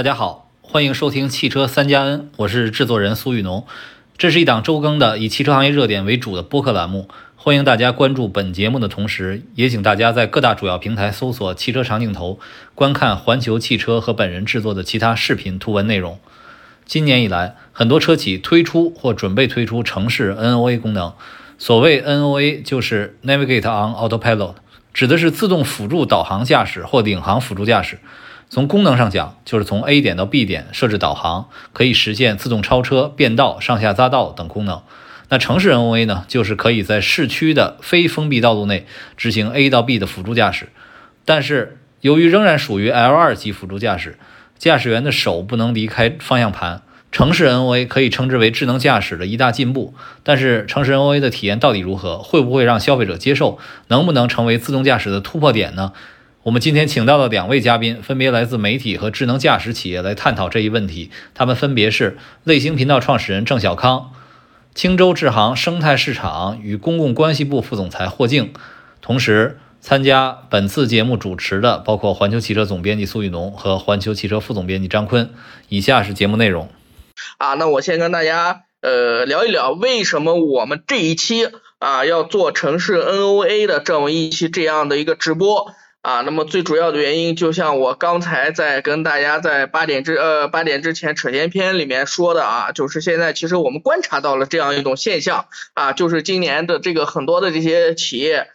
大家好，欢迎收听汽车三加 N，我是制作人苏玉农。这是一档周更的以汽车行业热点为主的播客栏目，欢迎大家关注本节目的同时，也请大家在各大主要平台搜索“汽车长镜头”，观看环球汽车和本人制作的其他视频图文内容。今年以来，很多车企推出或准备推出城市 NOA 功能。所谓 NOA 就是 Navigate on Autopilot，指的是自动辅助导航驾驶或领航辅助驾驶。从功能上讲，就是从 A 点到 B 点设置导航，可以实现自动超车、变道、上下匝道等功能。那城市 NOA 呢，就是可以在市区的非封闭道路内执行 A 到 B 的辅助驾驶。但是由于仍然属于 L2 级辅助驾驶，驾驶员的手不能离开方向盘。城市 NOA 可以称之为智能驾驶的一大进步。但是城市 NOA 的体验到底如何？会不会让消费者接受？能不能成为自动驾驶的突破点呢？我们今天请到的两位嘉宾，分别来自媒体和智能驾驶企业，来探讨这一问题。他们分别是卫星频道创始人郑小康、青州智行生态市场与公共关系部副总裁霍静。同时，参加本次节目主持的包括环球汽车总编辑苏雨农和环球汽车副总编辑张坤。以下是节目内容。啊，那我先跟大家呃聊一聊，为什么我们这一期啊要做城市 NOA 的这么一期这样的一个直播。啊，那么最主要的原因，就像我刚才在跟大家在八点之呃八点之前扯闲篇里面说的啊，就是现在其实我们观察到了这样一种现象啊，就是今年的这个很多的这些企业。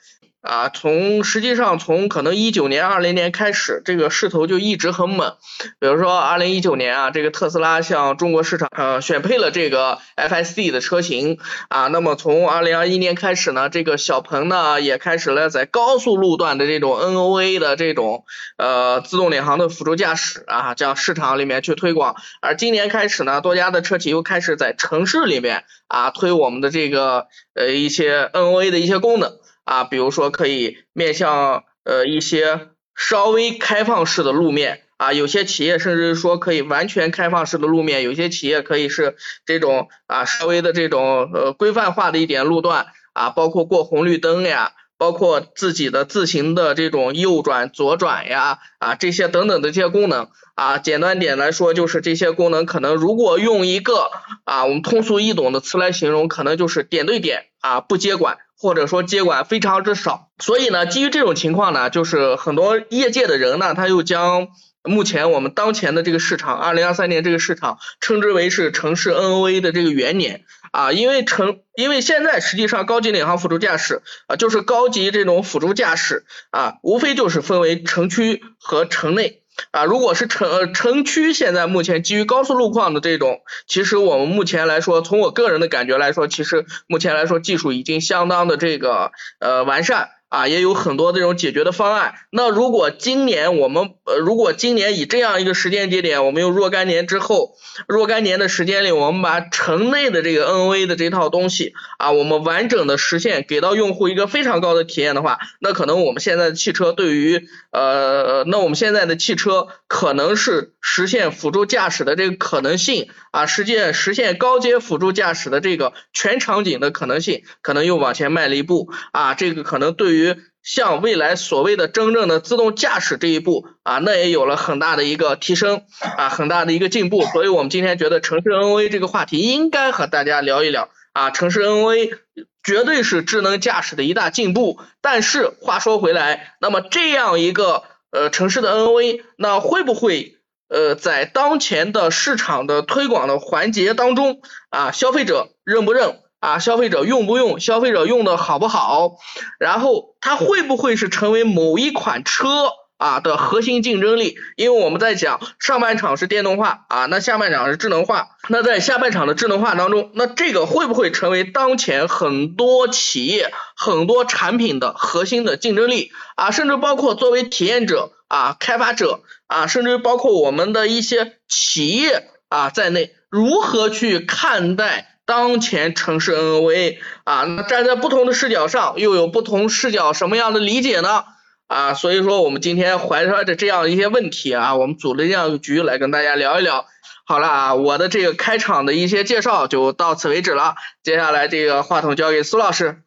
啊，从实际上从可能一九年、二零年开始，这个势头就一直很猛。比如说二零一九年啊，这个特斯拉向中国市场呃选配了这个 FSD 的车型啊。那么从二零二一年开始呢，这个小鹏呢也开始了在高速路段的这种 NOA 的这种呃自动领航的辅助驾驶啊，这样市场里面去推广。而今年开始呢，多家的车企又开始在城市里面啊推我们的这个呃一些 NOA 的一些功能。啊，比如说可以面向呃一些稍微开放式的路面啊，有些企业甚至说可以完全开放式的路面，有些企业可以是这种啊稍微的这种呃规范化的一点路段啊，包括过红绿灯呀，包括自己的自行的这种右转左转呀啊这些等等的这些功能啊，简单点来说就是这些功能可能如果用一个啊我们通俗易懂的词来形容，可能就是点对点啊不接管。或者说接管非常之少，所以呢，基于这种情况呢，就是很多业界的人呢，他又将目前我们当前的这个市场，二零二三年这个市场称之为是城市 NOA 的这个元年啊，因为城，因为现在实际上高级领航辅助驾驶啊，就是高级这种辅助驾驶啊，无非就是分为城区和城内。啊，如果是城城区，现在目前基于高速路况的这种，其实我们目前来说，从我个人的感觉来说，其实目前来说技术已经相当的这个呃完善。啊，也有很多这种解决的方案。那如果今年我们呃，如果今年以这样一个时间节点，我们用若干年之后，若干年的时间里，我们把城内的这个 NOA 的这套东西啊，我们完整的实现，给到用户一个非常高的体验的话，那可能我们现在的汽车对于呃，那我们现在的汽车可能是实现辅助驾驶的这个可能性啊，实现实现高阶辅助驾驶的这个全场景的可能性，可能又往前迈了一步啊，这个可能对于于向未来所谓的真正的自动驾驶这一步啊，那也有了很大的一个提升啊，很大的一个进步。所以我们今天觉得城市 NOA 这个话题应该和大家聊一聊啊，城市 NOA 绝对是智能驾驶的一大进步。但是话说回来，那么这样一个呃城市的 NOA，那会不会呃在当前的市场的推广的环节当中啊，消费者认不认？啊，消费者用不用？消费者用的好不好？然后它会不会是成为某一款车啊的核心竞争力？因为我们在讲上半场是电动化啊，那下半场是智能化。那在下半场的智能化当中，那这个会不会成为当前很多企业、很多产品的核心的竞争力啊？甚至包括作为体验者啊、开发者啊，甚至包括我们的一些企业啊在内，如何去看待？当前城市 NOA 啊，那站在不同的视角上，又有不同视角什么样的理解呢？啊，所以说我们今天怀揣着这样一些问题啊，我们组了这样一个局来跟大家聊一聊。好了啊，我的这个开场的一些介绍就到此为止了，接下来这个话筒交给苏老师。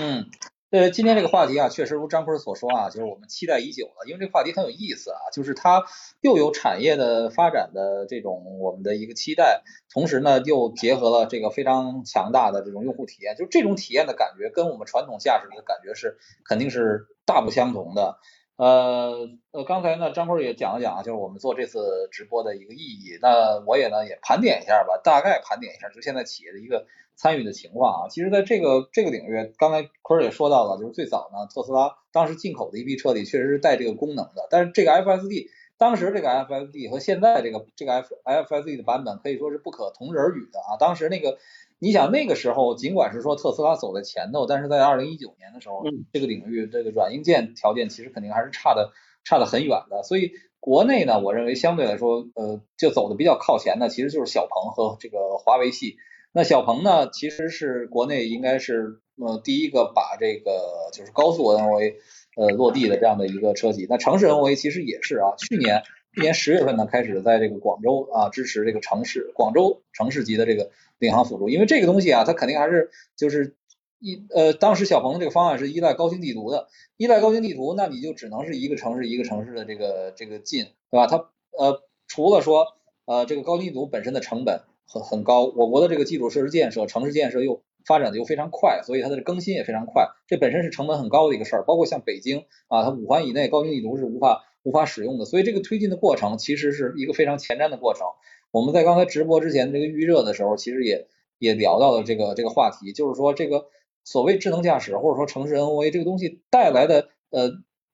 嗯，呃，今天这个话题啊，确实如张坤所说啊，就是我们期待已久了，因为这个话题很有意思啊，就是它又有产业的发展的这种我们的一个期待，同时呢又结合了这个非常强大的这种用户体验，就这种体验的感觉跟我们传统驾驶的感觉是肯定是大不相同的。呃呃，刚才呢张坤也讲了讲，就是我们做这次直播的一个意义，那我也呢也盘点一下吧，大概盘点一下，就现在企业的一个。参与的情况啊，其实在这个这个领域，刚才坤儿也说到了，就是最早呢，特斯拉当时进口的一批车里确实是带这个功能的，但是这个 FSD 当时这个 FSD 和现在这个这个 F FSD 的版本可以说是不可同日而语的啊。当时那个你想那个时候，尽管是说特斯拉走在前头，但是在二零一九年的时候，这个领域这个软硬件条件其实肯定还是差的差的很远的。所以国内呢，我认为相对来说，呃，就走的比较靠前的，其实就是小鹏和这个华为系。那小鹏呢，其实是国内应该是呃第一个把这个就是高速 NOA 呃落地的这样的一个车企。那城市 NOA 其实也是啊，去年去年十月份呢开始在这个广州啊支持这个城市广州城市级的这个领航辅助，因为这个东西啊，它肯定还是就是依呃当时小鹏这个方案是依赖高精地图的，依赖高精地图，那你就只能是一个城市一个城市的这个这个进，对吧？它呃除了说呃这个高精地图本身的成本。很很高，我国的这个基础设施建设、城市建设又发展的又非常快，所以它的更新也非常快，这本身是成本很高的一个事儿。包括像北京啊，它五环以内高精地图是无法无法使用的，所以这个推进的过程其实是一个非常前瞻的过程。我们在刚才直播之前这个预热的时候，其实也也聊到了这个这个话题，就是说这个所谓智能驾驶或者说城市 NOA 这个东西带来的呃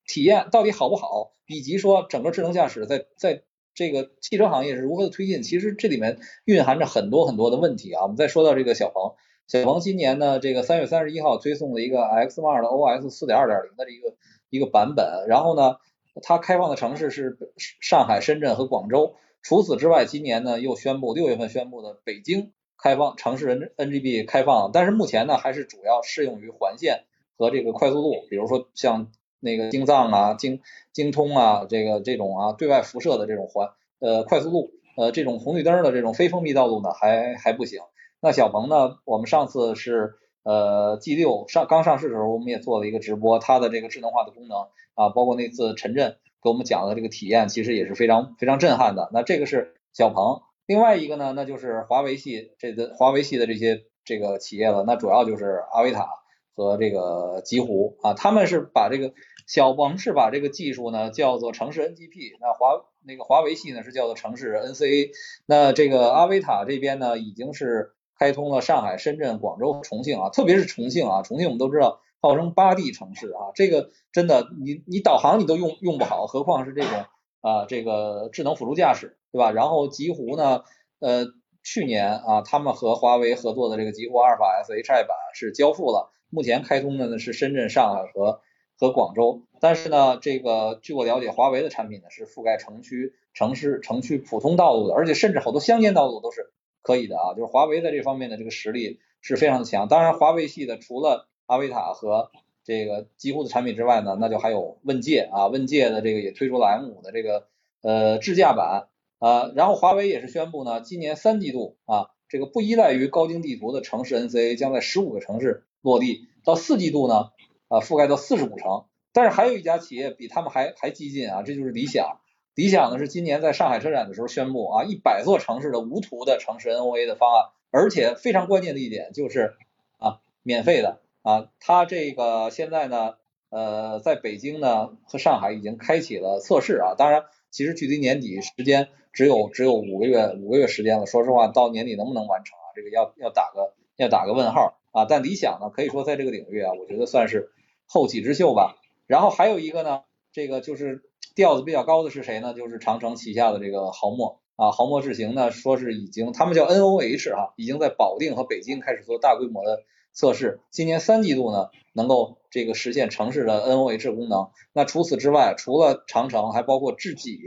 体验到底好不好，以及说整个智能驾驶在在。这个汽车行业是如何的推进？其实这里面蕴含着很多很多的问题啊。我们再说到这个小鹏，小鹏今年呢，这个三月三十一号推送了一个 X2 的 OS 四点二点零的这个一个版本，然后呢，它开放的城市是上海、深圳和广州。除此之外，今年呢又宣布六月份宣布的北京开放城市 N NGB 开放，但是目前呢还是主要适用于环线和这个快速路，比如说像。那个京藏啊、京京通啊，这个这种啊对外辐射的这种环呃快速路呃这种红绿灯的这种非封闭道路呢还还不行。那小鹏呢，我们上次是呃 G 六上刚上市的时候，我们也做了一个直播，它的这个智能化的功能啊，包括那次陈震给我们讲的这个体验，其实也是非常非常震撼的。那这个是小鹏，另外一个呢，那就是华为系这个华为系的这些这个企业了，那主要就是阿维塔和这个极狐啊，他们是把这个。小鹏是把这个技术呢叫做城市 NGP，那华那个华为系呢是叫做城市 NCA，那这个阿维塔这边呢已经是开通了上海、深圳、广州、重庆啊，特别是重庆啊，重庆我们都知道号称八 D 城市啊，这个真的你你导航你都用用不好，何况是这种啊这个智能辅助驾驶，对吧？然后极狐呢，呃去年啊他们和华为合作的这个极狐阿尔法 S Hi 版是交付了，目前开通的呢是深圳、上海和。和广州，但是呢，这个据我了解，华为的产品呢是覆盖城区、城市、城区普通道路的，而且甚至好多乡间道路都是可以的啊。就是华为在这方面的这个实力是非常的强。当然，华为系的除了阿维塔和这个极狐的产品之外呢，那就还有问界啊，问界的这个也推出了 M 五的这个呃智驾版啊。然后华为也是宣布呢，今年三季度啊，这个不依赖于高精地图的城市 NCA 将在十五个城市落地，到四季度呢。啊，覆盖到四十五城，但是还有一家企业比他们还还激进啊，这就是理想。理想呢是今年在上海车展的时候宣布啊，一百座城市的无图的城市 NOA 的方案，而且非常关键的一点就是啊，免费的啊。它这个现在呢，呃，在北京呢和上海已经开启了测试啊。当然，其实距离年底时间只有只有五个月五个月时间了。说实话，到年底能不能完成啊？这个要要打个要打个问号啊。但理想呢，可以说在这个领域啊，我觉得算是。后起之秀吧，然后还有一个呢，这个就是调子比较高的是谁呢？就是长城旗下的这个豪墨啊，豪墨智行呢，说是已经他们叫 NOH 哈，已经在保定和北京开始做大规模的测试，今年三季度呢能够这个实现城市的 NOH 功能。那除此之外，除了长城，还包括智己、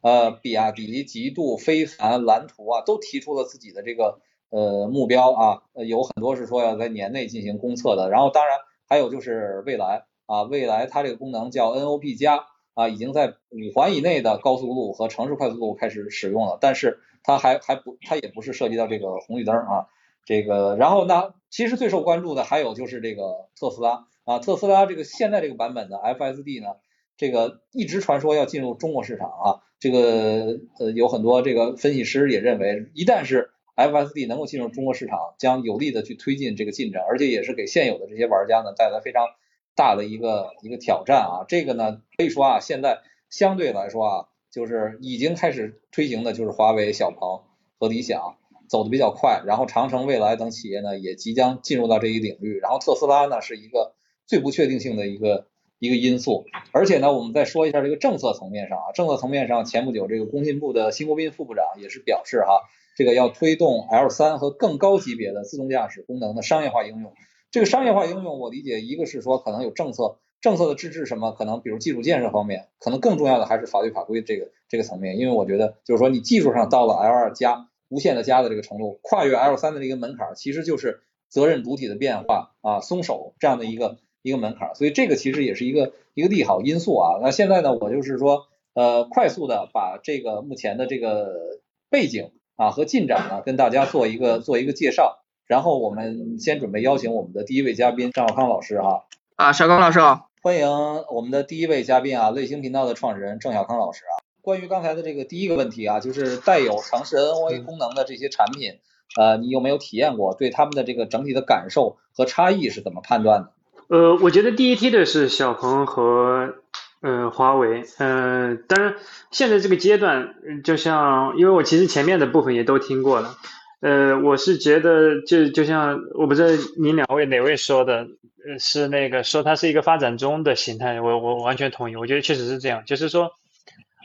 呃比亚迪、极度、非凡、蓝图啊，都提出了自己的这个呃目标啊，有很多是说要在年内进行公测的。然后当然。还有就是未来啊，未来它这个功能叫 NOP 加啊，已经在五环以内的高速路和城市快速路开始使用了，但是它还还不，它也不是涉及到这个红绿灯啊，这个然后呢，其实最受关注的还有就是这个特斯拉啊，特斯拉这个现在这个版本的 FSD 呢，这个一直传说要进入中国市场啊，这个呃有很多这个分析师也认为，一旦是 FSD 能够进入中国市场，将有力的去推进这个进展，而且也是给现有的这些玩家呢带来非常大的一个一个挑战啊。这个呢可以说啊，现在相对来说啊，就是已经开始推行的就是华为、小鹏和理想走的比较快，然后长城、未来等企业呢也即将进入到这一领域，然后特斯拉呢是一个最不确定性的一个一个因素。而且呢，我们再说一下这个政策层面上啊，政策层面上前不久这个工信部的辛国斌副部长也是表示哈。这个要推动 L 三和更高级别的自动驾驶功能的商业化应用。这个商业化应用，我理解一个是说可能有政策，政策的支持什么？可能比如基础建设方面，可能更重要的还是法律法规这个这个层面。因为我觉得就是说你技术上到了 L 二加无限的加的这个程度，跨越 L 三的这个门槛，其实就是责任主体的变化啊松手这样的一个一个门槛。所以这个其实也是一个一个利好因素啊。那现在呢，我就是说呃快速的把这个目前的这个背景。啊，和进展呢，跟大家做一个做一个介绍，然后我们先准备邀请我们的第一位嘉宾张小康老师哈。啊，小康老师好，欢迎我们的第一位嘉宾啊，类星频道的创始人郑小康老师啊。关于刚才的这个第一个问题啊，就是带有城市 NOA 功能的这些产品，呃，你有没有体验过？对他们的这个整体的感受和差异是怎么判断的？呃，我觉得第一梯队是小鹏和。嗯，华为，嗯，当然，现在这个阶段，就像，因为我其实前面的部分也都听过了，呃，我是觉得，就就像，我不知道你两位哪位说的，呃，是那个说它是一个发展中的形态，我我完全同意，我觉得确实是这样，就是说，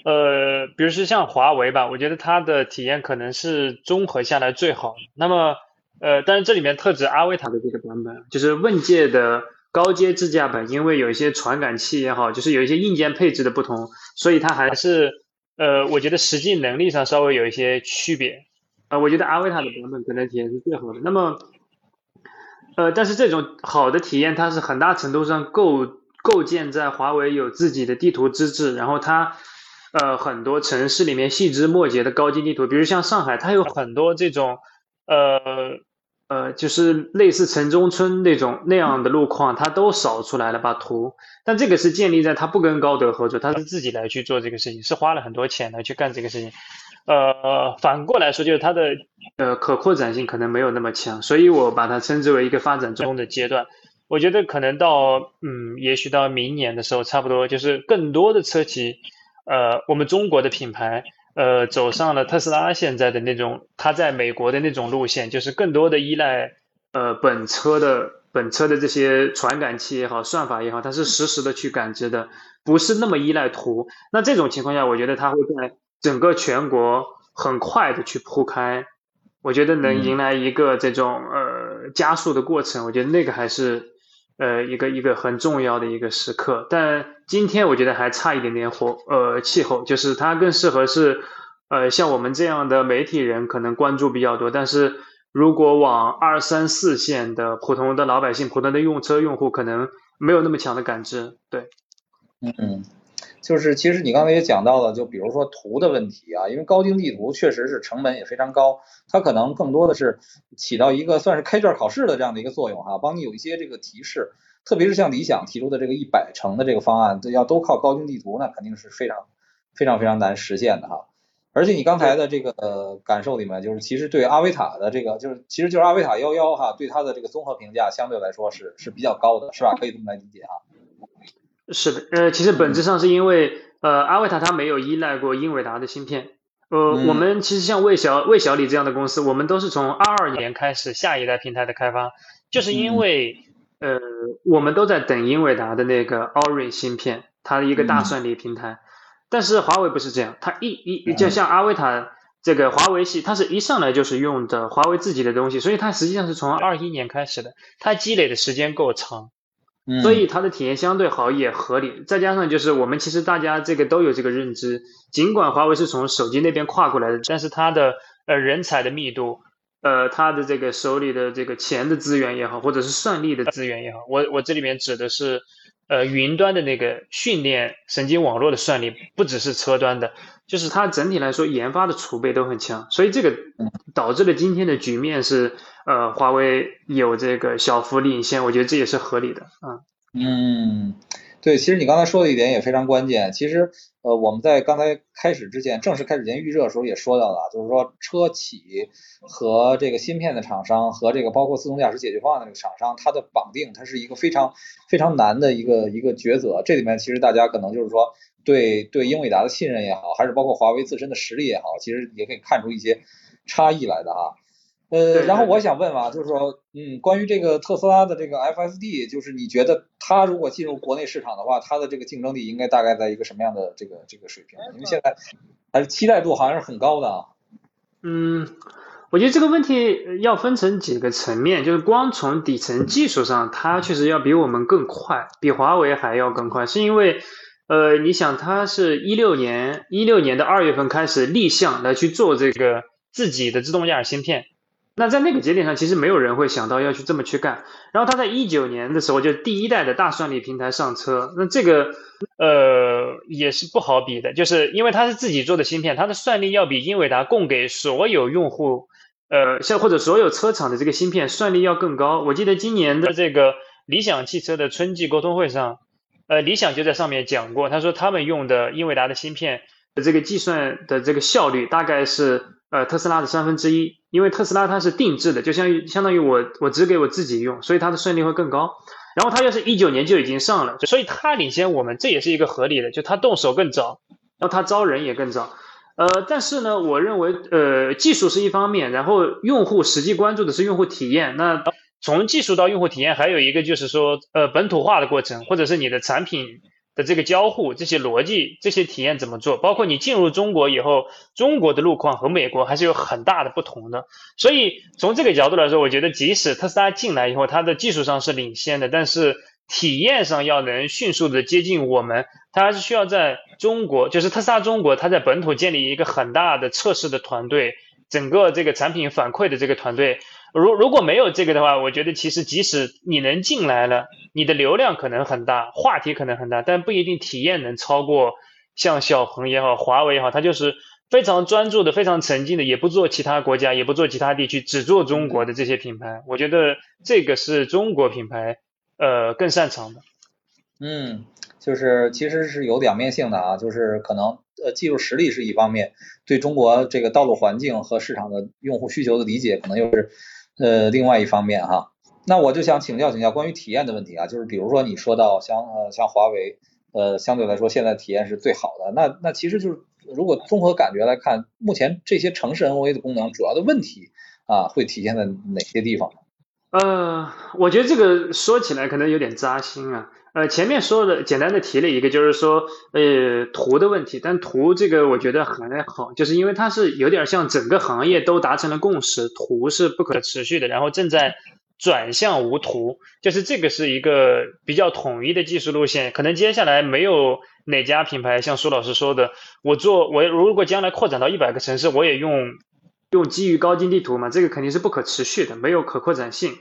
呃，比如说像华为吧，我觉得它的体验可能是综合下来最好，那么，呃，但是这里面特指阿维塔的这个版本，就是问界的。高阶智驾版因为有一些传感器也好，就是有一些硬件配置的不同，所以它还是呃，我觉得实际能力上稍微有一些区别。呃，我觉得阿维塔的版本可能体验是最好的。那么，呃，但是这种好的体验，它是很大程度上构构建在华为有自己的地图资质，然后它呃很多城市里面细枝末节的高精地图，比如像上海，它有很多这种呃。呃，就是类似城中村那种那样的路况，它都扫出来了，把图。但这个是建立在它不跟高德合作，它是自己来去做这个事情，是花了很多钱来去干这个事情。呃，反过来说，就是它的呃可扩展性可能没有那么强，所以我把它称之为一个发展中的阶段。我觉得可能到嗯，也许到明年的时候，差不多就是更多的车企，呃，我们中国的品牌。呃，走上了特斯拉现在的那种，它在美国的那种路线，就是更多的依赖呃本车的本车的这些传感器也好，算法也好，它是实时的去感知的，不是那么依赖图。那这种情况下，我觉得它会在整个全国很快的去铺开，我觉得能迎来一个这种呃加速的过程。我觉得那个还是。呃，一个一个很重要的一个时刻，但今天我觉得还差一点点火，呃，气候就是它更适合是，呃，像我们这样的媒体人可能关注比较多，但是如果往二三四线的普通的老百姓、普通的用车用户，可能没有那么强的感知，对，嗯。就是其实你刚才也讲到了，就比如说图的问题啊，因为高精地图确实是成本也非常高，它可能更多的是起到一个算是开卷考试的这样的一个作用哈，帮你有一些这个提示，特别是像理想提出的这个一百成的这个方案，要都靠高精地图，那肯定是非常非常非常难实现的哈。而且你刚才的这个感受里面，就是其实对阿维塔的这个，就是其实就是阿维塔幺幺哈，对它的这个综合评价相对来说是是比较高的，是吧？可以这么来理解哈。是的，呃，其实本质上是因为，呃，阿维塔它没有依赖过英伟达的芯片，呃，我们其实像魏小魏小李这样的公司，我们都是从二二年开始下一代平台的开发，就是因为，呃，我们都在等英伟达的那个 Orin 芯片，它的一个大算力平台，但是华为不是这样，它一一就像阿维塔这个华为系，它是一上来就是用的华为自己的东西，所以它实际上是从二一年开始的，它积累的时间够长。所以它的体验相对好也合理，再加上就是我们其实大家这个都有这个认知，尽管华为是从手机那边跨过来的，但是它的呃人才的密度，呃它的这个手里的这个钱的资源也好，或者是算力的资源也好，我我这里面指的是呃云端的那个训练神经网络的算力，不只是车端的，就是它整体来说研发的储备都很强，所以这个导致了今天的局面是。呃，华为有这个小幅领先，我觉得这也是合理的啊。嗯，对，其实你刚才说的一点也非常关键。其实，呃，我们在刚才开始之前，正式开始前预热的时候也说到了，就是说车企和这个芯片的厂商和这个包括自动驾驶解决方案的这个厂商，它的绑定，它是一个非常非常难的一个一个抉择。这里面其实大家可能就是说对对英伟达的信任也好，还是包括华为自身的实力也好，其实也可以看出一些差异来的啊。呃，然后我想问啊，就是说，嗯，关于这个特斯拉的这个 FSD，就是你觉得它如果进入国内市场的话，它的这个竞争力应该大概在一个什么样的这个这个水平？因为现在还是期待度好像是很高的啊。嗯，我觉得这个问题要分成几个层面，就是光从底层技术上，它确实要比我们更快，比华为还要更快，是因为，呃，你想它是一六年一六年的二月份开始立项来去做这个自己的自动驾驶芯片。那在那个节点上，其实没有人会想到要去这么去干。然后他在一九年的时候，就第一代的大算力平台上车，那这个呃也是不好比的，就是因为他是自己做的芯片，它的算力要比英伟达供给所有用户，呃，像或者所有车厂的这个芯片算力要更高。我记得今年的这个理想汽车的春季沟通会上，呃，理想就在上面讲过，他说他们用的英伟达的芯片的这个计算的这个效率大概是。呃，特斯拉的三分之一，因为特斯拉它是定制的，就相相当于我我只给我自己用，所以它的算力会更高。然后它又是一九年就已经上了，所以它领先我们，这也是一个合理的，就它动手更早，然后它招人也更早。呃，但是呢，我认为呃技术是一方面，然后用户实际关注的是用户体验。那从技术到用户体验，还有一个就是说呃本土化的过程，或者是你的产品。的这个交互、这些逻辑、这些体验怎么做？包括你进入中国以后，中国的路况和美国还是有很大的不同的。所以从这个角度来说，我觉得即使特斯拉进来以后，它的技术上是领先的，但是体验上要能迅速的接近我们，它还是需要在中国，就是特斯拉中国，它在本土建立一个很大的测试的团队，整个这个产品反馈的这个团队。如如果没有这个的话，我觉得其实即使你能进来了，你的流量可能很大，话题可能很大，但不一定体验能超过像小鹏也好，华为也好，它就是非常专注的、非常沉浸的，也不做其他国家，也不做其他地区，只做中国的这些品牌。我觉得这个是中国品牌呃更擅长的。嗯，就是其实是有两面性的啊，就是可能呃技术实力是一方面，对中国这个道路环境和市场的用户需求的理解可能又是。呃，另外一方面哈，那我就想请教请教关于体验的问题啊，就是比如说你说到像呃像华为，呃相对来说现在体验是最好的，那那其实就是如果综合感觉来看，目前这些城市 NOA 的功能主要的问题啊，会体现在哪些地方？呃，我觉得这个说起来可能有点扎心啊。呃，前面说的简单的提了一个，就是说呃图的问题，但图这个我觉得还好，就是因为它是有点像整个行业都达成了共识，图是不可持续的，然后正在转向无图，就是这个是一个比较统一的技术路线，可能接下来没有哪家品牌像苏老师说的，我做我如果将来扩展到一百个城市，我也用。用基于高精地图嘛，这个肯定是不可持续的，没有可扩展性。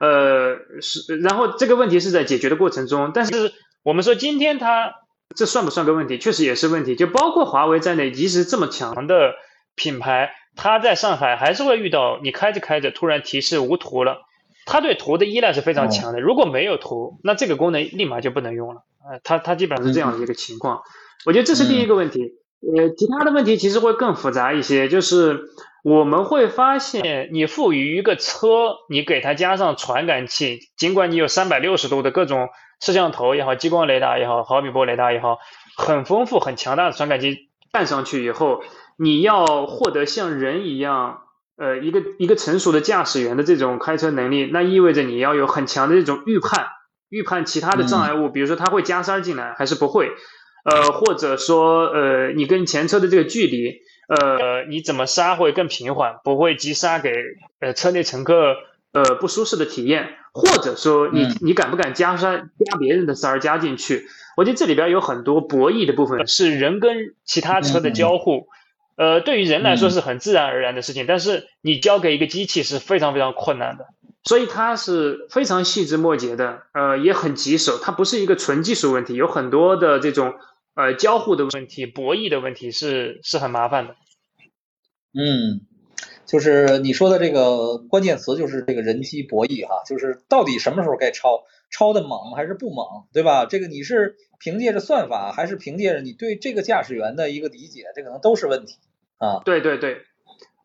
呃，是，然后这个问题是在解决的过程中，但是我们说今天它这算不算个问题？确实也是问题。就包括华为在内，即使这么强的品牌，它在上海还是会遇到你开着开着突然提示无图了，它对图的依赖是非常强的。如果没有图，那这个功能立马就不能用了。呃，它它基本上是这样的一个情况。我觉得这是第一个问题。呃，其他的问题其实会更复杂一些，就是我们会发现，你赋予一个车，你给它加上传感器，尽管你有三百六十度的各种摄像头也好，激光雷达也好，毫米波雷达也好，很丰富、很强大的传感器带上去以后，你要获得像人一样，呃，一个一个成熟的驾驶员的这种开车能力，那意味着你要有很强的这种预判，预判其他的障碍物，比如说它会加塞进来还是不会。呃，或者说，呃，你跟前车的这个距离，呃，你怎么刹会更平缓，不会急刹给呃车内乘客呃不舒适的体验，或者说你你敢不敢加塞加别人的塞儿加进去？我觉得这里边有很多博弈的部分，是人跟其他车的交互，呃，对于人来说是很自然而然的事情，但是你交给一个机器是非常非常困难的。所以它是非常细枝末节的，呃，也很棘手。它不是一个纯技术问题，有很多的这种呃交互的问题、博弈的问题是是很麻烦的。嗯，就是你说的这个关键词就是这个人机博弈哈，就是到底什么时候该抄，抄的猛还是不猛，对吧？这个你是凭借着算法，还是凭借着你对这个驾驶员的一个理解，这可能都是问题啊。对对对，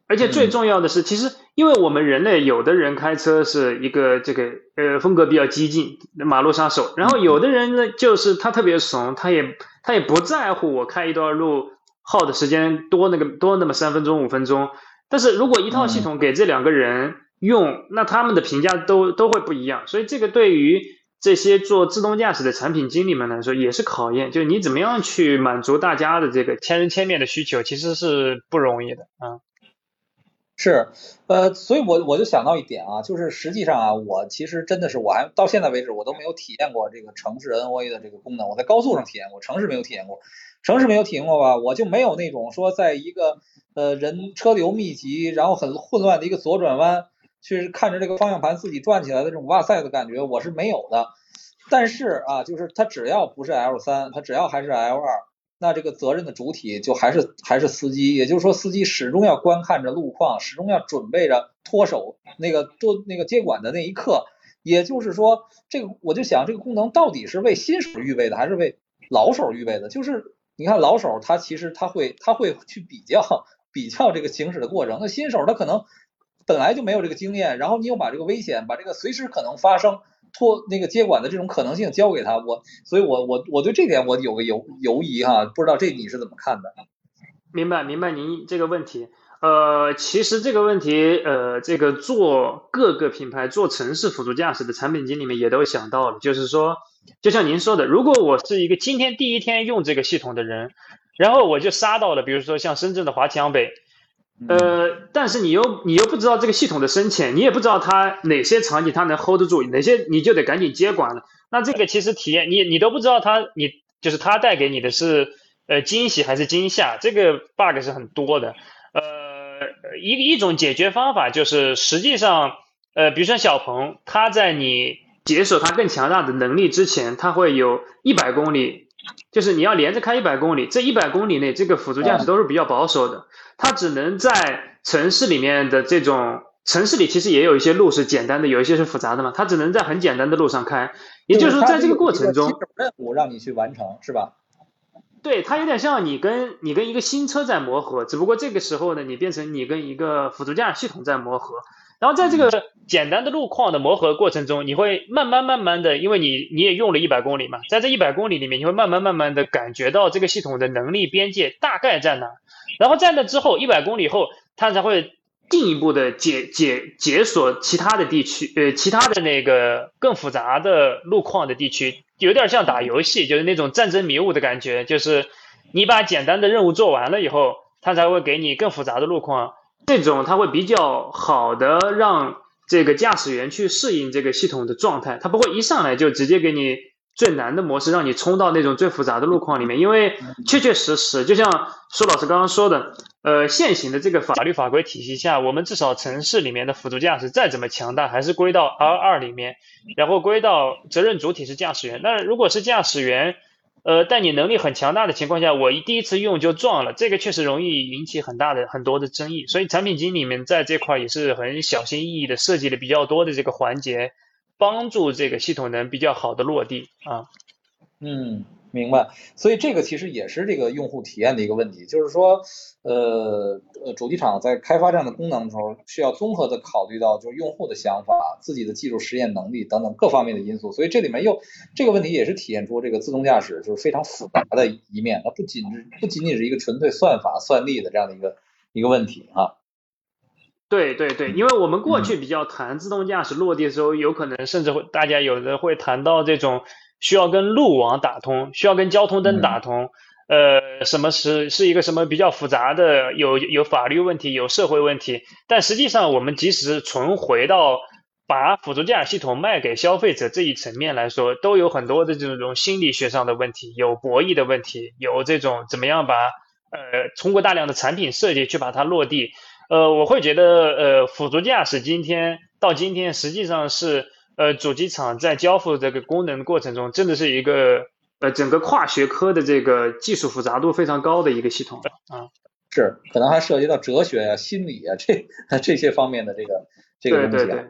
而且最重要的是，其实因为我们人类有的人开车是一个这个呃风格比较激进，马路杀手，然后有的人呢就是他特别怂，他也他也不在乎我开一段路耗的时间多那个多那么三分钟五分钟。但是如果一套系统给这两个人用，那他们的评价都都会不一样。所以这个对于这些做自动驾驶的产品经理们来说也是考验，就是你怎么样去满足大家的这个千人千面的需求，其实是不容易的啊。是，呃，所以我我就想到一点啊，就是实际上啊，我其实真的是我还到现在为止我都没有体验过这个城市 N O A 的这个功能，我在高速上体验过，城市没有体验过。城市没有体验过吧，我就没有那种说在一个呃人车流密集，然后很混乱的一个左转弯，去看着这个方向盘自己转起来的这种哇塞的感觉，我是没有的。但是啊，就是它只要不是 L 三，它只要还是 L 二。那这个责任的主体就还是还是司机，也就是说司机始终要观看着路况，始终要准备着脱手那个做那个接管的那一刻。也就是说，这个我就想这个功能到底是为新手预备的，还是为老手预备的？就是你看老手他其实他会他会去比较比较这个行驶的过程，那新手他可能本来就没有这个经验，然后你又把这个危险把这个随时可能发生。托那个接管的这种可能性交给他，我，所以我我我对这点我有个犹犹疑哈，不知道这你是怎么看的？明白明白您这个问题，呃，其实这个问题，呃，这个做各个品牌做城市辅助驾驶的产品经理们也都想到了，就是说，就像您说的，如果我是一个今天第一天用这个系统的人，然后我就杀到了，比如说像深圳的华强北。呃，但是你又你又不知道这个系统的深浅，你也不知道它哪些场景它能 hold 得住，哪些你就得赶紧接管了。那这个其实体验你你都不知道它，你就是它带给你的是呃惊喜还是惊吓，这个 bug 是很多的。呃，一一种解决方法就是实际上呃，比如说小鹏，它在你解锁它更强大的能力之前，它会有一百公里，就是你要连着开一百公里，这一百公里内这个辅助驾驶都是比较保守的。它只能在城市里面的这种城市里，其实也有一些路是简单的，有一些是复杂的嘛。它只能在很简单的路上开，也就是说，在这个过程中，任务让你去完成，是吧？对，它有点像你跟你跟一个新车在磨合，只不过这个时候呢，你变成你跟一个辅助驾驶系统在磨合。然后在这个简单的路况的磨合过程中，你会慢慢慢慢的，因为你你也用了一百公里嘛，在这一百公里里面，你会慢慢慢慢的感觉到这个系统的能力边界大概在哪。然后在那之后，一百公里后，它才会进一步的解解解锁其他的地区，呃，其他的那个更复杂的路况的地区，有点像打游戏，就是那种战争迷雾的感觉，就是你把简单的任务做完了以后，它才会给你更复杂的路况，这种它会比较好的让这个驾驶员去适应这个系统的状态，它不会一上来就直接给你。最难的模式让你冲到那种最复杂的路况里面，因为确确实实，就像苏老师刚刚说的，呃，现行的这个法律法规体系下，我们至少城市里面的辅助驾驶再怎么强大，还是归到 R 二里面，然后归到责任主体是驾驶员。那如果是驾驶员，呃，但你能力很强大的情况下，我一第一次用就撞了，这个确实容易引起很大的很多的争议。所以产品经理们在这块也是很小心翼翼的设计了比较多的这个环节。帮助这个系统能比较好的落地啊，嗯，明白。所以这个其实也是这个用户体验的一个问题，就是说，呃呃，主机厂在开发这样的功能的时候，需要综合的考虑到就是用户的想法、自己的技术实验能力等等各方面的因素。所以这里面又这个问题也是体现出这个自动驾驶就是非常复杂的一面，它不仅不仅仅是一个纯粹算法算力的这样的一个一个问题啊。对对对，因为我们过去比较谈自动驾驶落地的时候，有可能甚至会大家有的会谈到这种需要跟路网打通，需要跟交通灯打通，呃，什么是是一个什么比较复杂的，有有法律问题，有社会问题。但实际上，我们即使纯回到把辅助驾驶系统卖给消费者这一层面来说，都有很多的这种心理学上的问题，有博弈的问题，有这种怎么样把呃通过大量的产品设计去把它落地。呃，我会觉得，呃，辅助驾驶今天到今天，实际上是，呃，主机厂在交付这个功能过程中，真的是一个，呃，整个跨学科的这个技术复杂度非常高的一个系统啊。是，可能还涉及到哲学啊、心理啊这 这些方面的这个这个东西啊。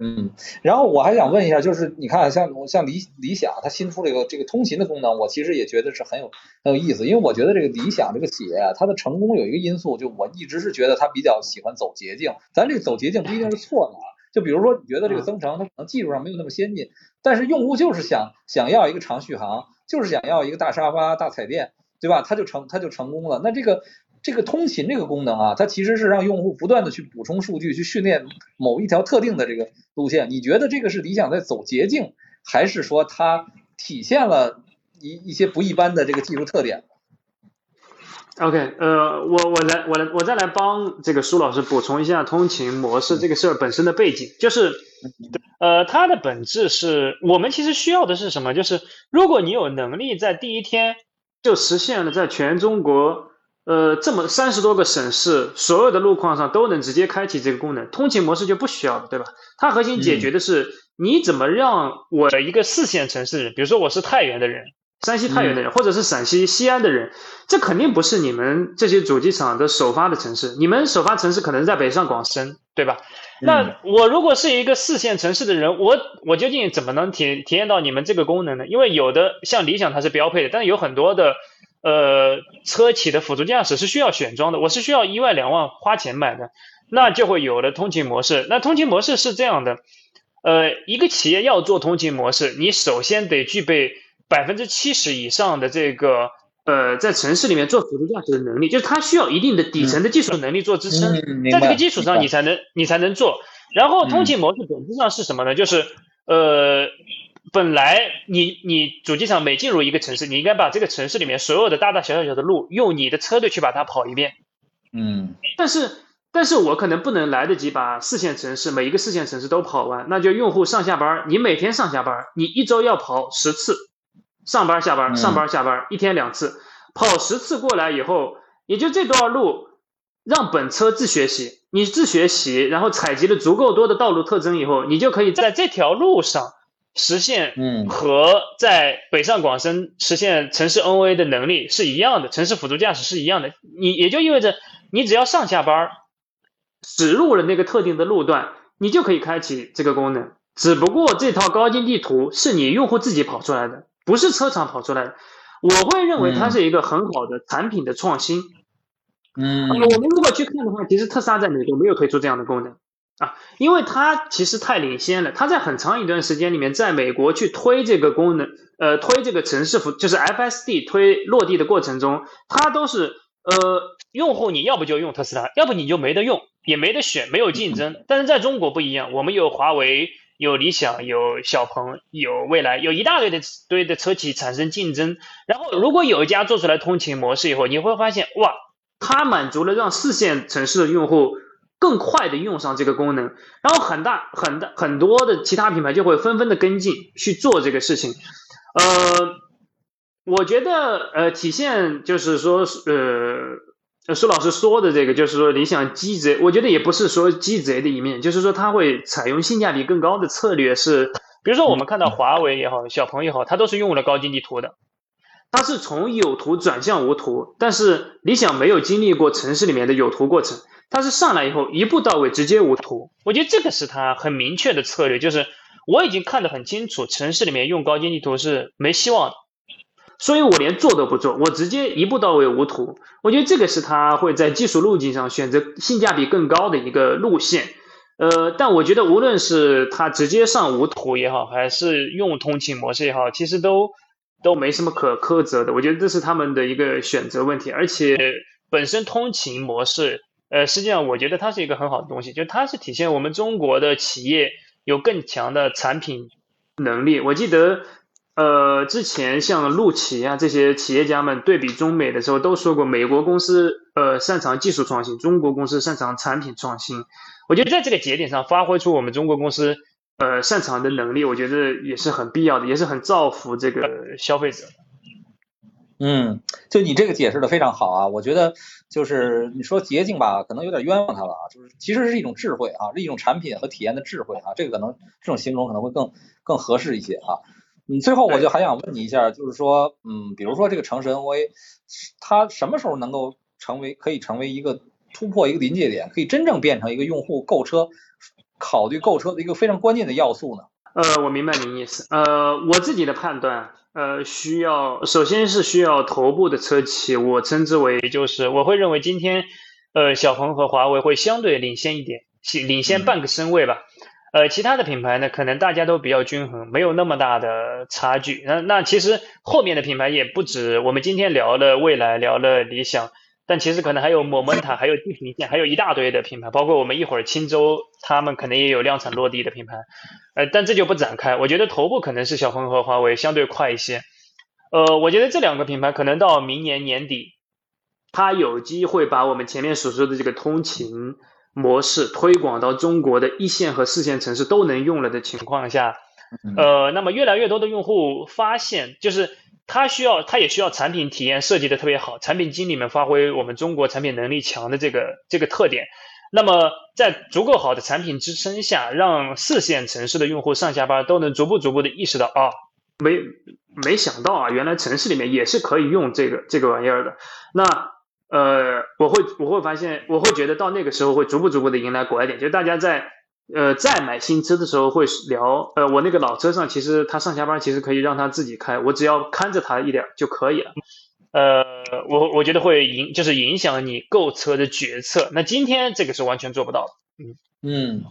嗯，然后我还想问一下，就是你看像像理理想，它新出这个这个通勤的功能，我其实也觉得是很有很有意思，因为我觉得这个理想这个企业啊，它的成功有一个因素，就我一直是觉得它比较喜欢走捷径。咱这个走捷径不一定是错的啊，就比如说你觉得这个增程它可能技术上没有那么先进，但是用户就是想想要一个长续航，就是想要一个大沙发、大彩电，对吧？它就成它就成功了。那这个。这个通勤这个功能啊，它其实是让用户不断的去补充数据，去训练某一条特定的这个路线。你觉得这个是理想在走捷径，还是说它体现了一一些不一般的这个技术特点？OK，呃，我我来我来我再来帮这个苏老师补充一下通勤模式这个事儿本身的背景，就是呃，它的本质是我们其实需要的是什么？就是如果你有能力在第一天就实现了在全中国。呃，这么三十多个省市，所有的路况上都能直接开启这个功能，通勤模式就不需要了，对吧？它核心解决的是你怎么让我一个四线城市的人，比如说我是太原的人，山西太原的人，或者是陕西西安的人，这肯定不是你们这些主机厂的首发的城市，你们首发城市可能在北上广深，对吧？那我如果是一个四线城市的人，我我究竟怎么能体体验到你们这个功能呢？因为有的像理想它是标配的，但是有很多的。呃，车企的辅助驾驶是需要选装的，我是需要一万两万花钱买的，那就会有了通勤模式。那通勤模式是这样的，呃，一个企业要做通勤模式，你首先得具备百分之七十以上的这个呃，在城市里面做辅助驾驶的能力，就是它需要一定的底层的技术能力做支撑，在这个基础上你才能你才能做。然后通勤模式本质上是什么呢？就是呃。本来你你主机厂每进入一个城市，你应该把这个城市里面所有的大大小小小的路用你的车队去把它跑一遍。嗯。但是但是我可能不能来得及把四线城市每一个四线城市都跑完，那就用户上下班，你每天上下班，你一周要跑十次，上班下班上班下班，一天两次，跑十次过来以后，也就这段路让本车自学习，你自学习，然后采集了足够多的道路特征以后，你就可以在这条路上。实现嗯和在北上广深实现城市 NOA 的能力是一样的，城市辅助驾驶是一样的。你也就意味着你只要上下班驶入了那个特定的路段，你就可以开启这个功能。只不过这套高精地图是你用户自己跑出来的，不是车厂跑出来的。我会认为它是一个很好的产品的创新。嗯，我们如果去看的话，其实特斯拉在美国没有推出这样的功能。啊，因为它其实太领先了，它在很长一段时间里面，在美国去推这个功能，呃，推这个城市服，就是 FSD 推落地的过程中，它都是呃，用户你要不就用特斯拉，要不你就没得用，也没得选，没有竞争。但是在中国不一样，我们有华为，有理想，有小鹏，有蔚来，有一大堆的堆的车企产生竞争。然后如果有一家做出来通勤模式以后，你会发现，哇，它满足了让四线城市的用户。更快的用上这个功能，然后很大很大很多的其他品牌就会纷纷的跟进去做这个事情。呃，我觉得呃体现就是说呃苏老师说的这个就是说理想鸡贼，我觉得也不是说鸡贼的一面，就是说它会采用性价比更高的策略，是比如说我们看到华为也好，小鹏也好，它都是用了高精地图的，它是从有图转向无图，但是理想没有经历过城市里面的有图过程。它是上来以后一步到位直接无图，我觉得这个是它很明确的策略，就是我已经看得很清楚，城市里面用高精地图是没希望的，所以我连做都不做，我直接一步到位无图。我觉得这个是它会在技术路径上选择性价比更高的一个路线。呃，但我觉得无论是它直接上无图也好，还是用通勤模式也好，其实都都没什么可苛责的。我觉得这是他们的一个选择问题，而且本身通勤模式。呃，实际上我觉得它是一个很好的东西，就它是体现我们中国的企业有更强的产品能力。我记得，呃，之前像陆琪啊这些企业家们对比中美的时候，都说过美国公司呃擅长技术创新，中国公司擅长产品创新。我觉得在这个节点上发挥出我们中国公司呃擅长的能力，我觉得也是很必要的，也是很造福这个消费者。嗯，就你这个解释的非常好啊，我觉得就是你说捷径吧，可能有点冤枉他了啊，就是其实是一种智慧啊，是一种产品和体验的智慧啊，这个可能这种形容可能会更更合适一些啊。嗯，最后我就还想问你一下，就是说，嗯，比如说这个城市 NOA，它什么时候能够成为可以成为一个突破一个临界点，可以真正变成一个用户购车考虑购车的一个非常关键的要素呢？呃，我明白您意思。呃，我自己的判断，呃，需要首先是需要头部的车企，我称之为就是我会认为今天，呃，小鹏和华为会相对领先一点，领先半个身位吧。呃，其他的品牌呢，可能大家都比较均衡，没有那么大的差距。那那其实后面的品牌也不止，我们今天聊了未来，聊了理想。但其实可能还有某门塔，还有地平线，还有一大堆的品牌，包括我们一会儿青州，他们可能也有量产落地的品牌，呃，但这就不展开。我觉得头部可能是小鹏和华为相对快一些，呃，我觉得这两个品牌可能到明年年底，它有机会把我们前面所说的这个通勤模式推广到中国的一线和四线城市都能用了的情况下，呃，那么越来越多的用户发现，就是。他需要，他也需要产品体验设计的特别好，产品经理们发挥我们中国产品能力强的这个这个特点。那么在足够好的产品支撑下，让四线城市的用户上下班都能逐步逐步的意识到啊，没没想到啊，原来城市里面也是可以用这个这个玩意儿的。那呃，我会我会发现，我会觉得到那个时候会逐步逐步的迎来拐点，就大家在。呃，再买新车的时候会聊，呃，我那个老车上其实他上下班其实可以让他自己开，我只要看着他一点就可以了。呃，我我觉得会影就是影响你购车的决策。那今天这个是完全做不到的。嗯嗯，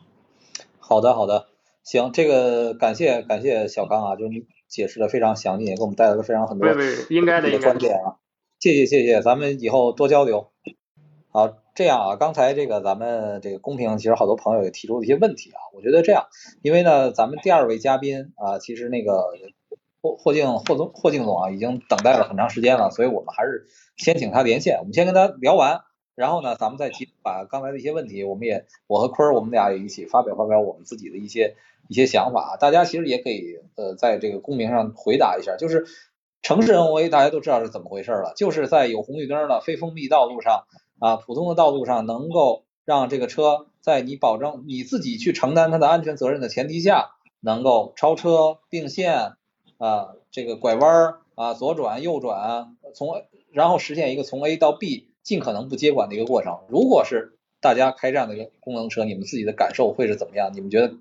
好的好的，行，这个感谢感谢小刚啊，就是你解释的非常详细，给我们带来了非常很多应该的观点啊，谢谢谢谢，咱们以后多交流。好。这样啊，刚才这个咱们这个公屏，其实好多朋友也提出了一些问题啊。我觉得这样，因为呢，咱们第二位嘉宾啊，其实那个霍霍静霍总霍静总啊，已经等待了很长时间了，所以我们还是先请他连线，我们先跟他聊完，然后呢，咱们再提把刚才的一些问题，我们也我和坤儿我们俩也一起发表发表我们自己的一些一些想法，大家其实也可以呃在这个公屏上回答一下，就是城市 NOA 大家都知道是怎么回事了，就是在有红绿灯的非封闭道路上。啊，普通的道路上能够让这个车在你保证你自己去承担它的安全责任的前提下，能够超车并线啊，这个拐弯啊，左转右转，从然后实现一个从 A 到 B 尽可能不接管的一个过程。如果是大家开这样的一个功能车，你们自己的感受会是怎么样？你们觉得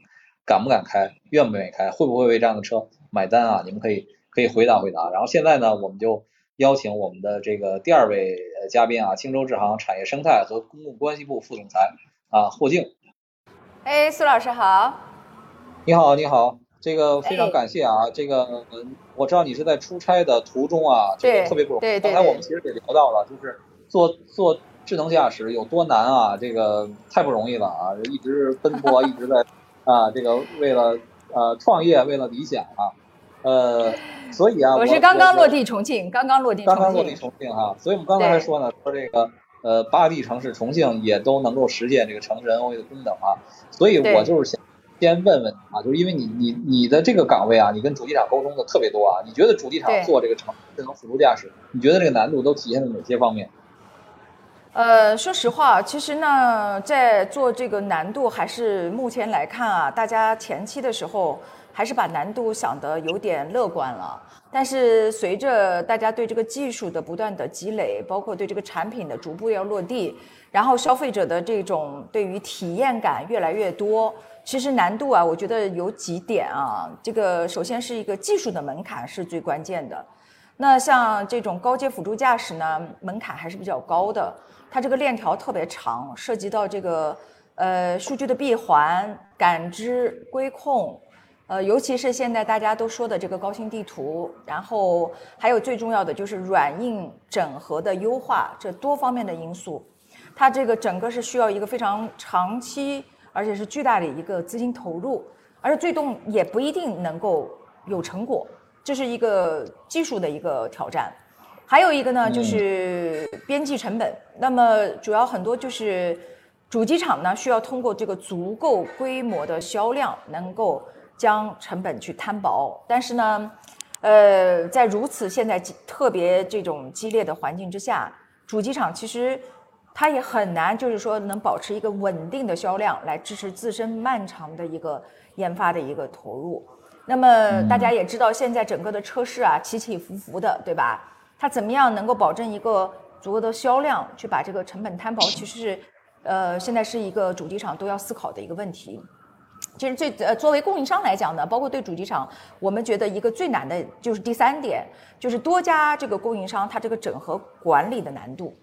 敢不敢开？愿不愿意开？会不会为这样的车买单啊？你们可以可以回答回答。然后现在呢，我们就。邀请我们的这个第二位嘉宾啊，青州智行产业生态和公共关系部副总裁啊，霍静。哎，苏老师好。你好，你好，这个非常感谢啊，这个我知道你是在出差的途中啊，这个特别不容易。刚才我们其实也聊到了，就是做做智能驾驶有多难啊，这个太不容易了啊，一直奔波，一直在 啊，这个为了呃创业，为了理想啊。呃，所以啊，我是刚刚落地重庆，刚刚落地，刚刚落地重庆哈，所以我们刚才还说呢，说这个呃八地城市重庆也都能够实现这个城市 NOA 的功能啊，所以我就是想先问问你啊，就是因为你你你的这个岗位啊，你跟主机厂沟通的特别多啊，你觉得主机厂做这个城智能辅助驾驶，你觉得这个难度都体现在哪些方面？呃，说实话，其实呢，在做这个难度还是目前来看啊，大家前期的时候。还是把难度想得有点乐观了，但是随着大家对这个技术的不断的积累，包括对这个产品的逐步要落地，然后消费者的这种对于体验感越来越多，其实难度啊，我觉得有几点啊，这个首先是一个技术的门槛是最关键的。那像这种高阶辅助驾驶呢，门槛还是比较高的，它这个链条特别长，涉及到这个呃数据的闭环、感知、规控。呃，尤其是现在大家都说的这个高清地图，然后还有最重要的就是软硬整合的优化，这多方面的因素，它这个整个是需要一个非常长期，而且是巨大的一个资金投入，而且最终也不一定能够有成果，这是一个技术的一个挑战。还有一个呢，就是边际成本。那么主要很多就是主机厂呢需要通过这个足够规模的销量能够。将成本去摊薄，但是呢，呃，在如此现在特别这种激烈的环境之下，主机厂其实它也很难，就是说能保持一个稳定的销量来支持自身漫长的一个研发的一个投入。那么大家也知道，现在整个的车市啊起起伏伏的，对吧？它怎么样能够保证一个足够的销量去把这个成本摊薄，其实是呃现在是一个主机厂都要思考的一个问题。其实最呃，作为供应商来讲呢，包括对主机厂，我们觉得一个最难的就是第三点，就是多家这个供应商它这个整合管理的难度，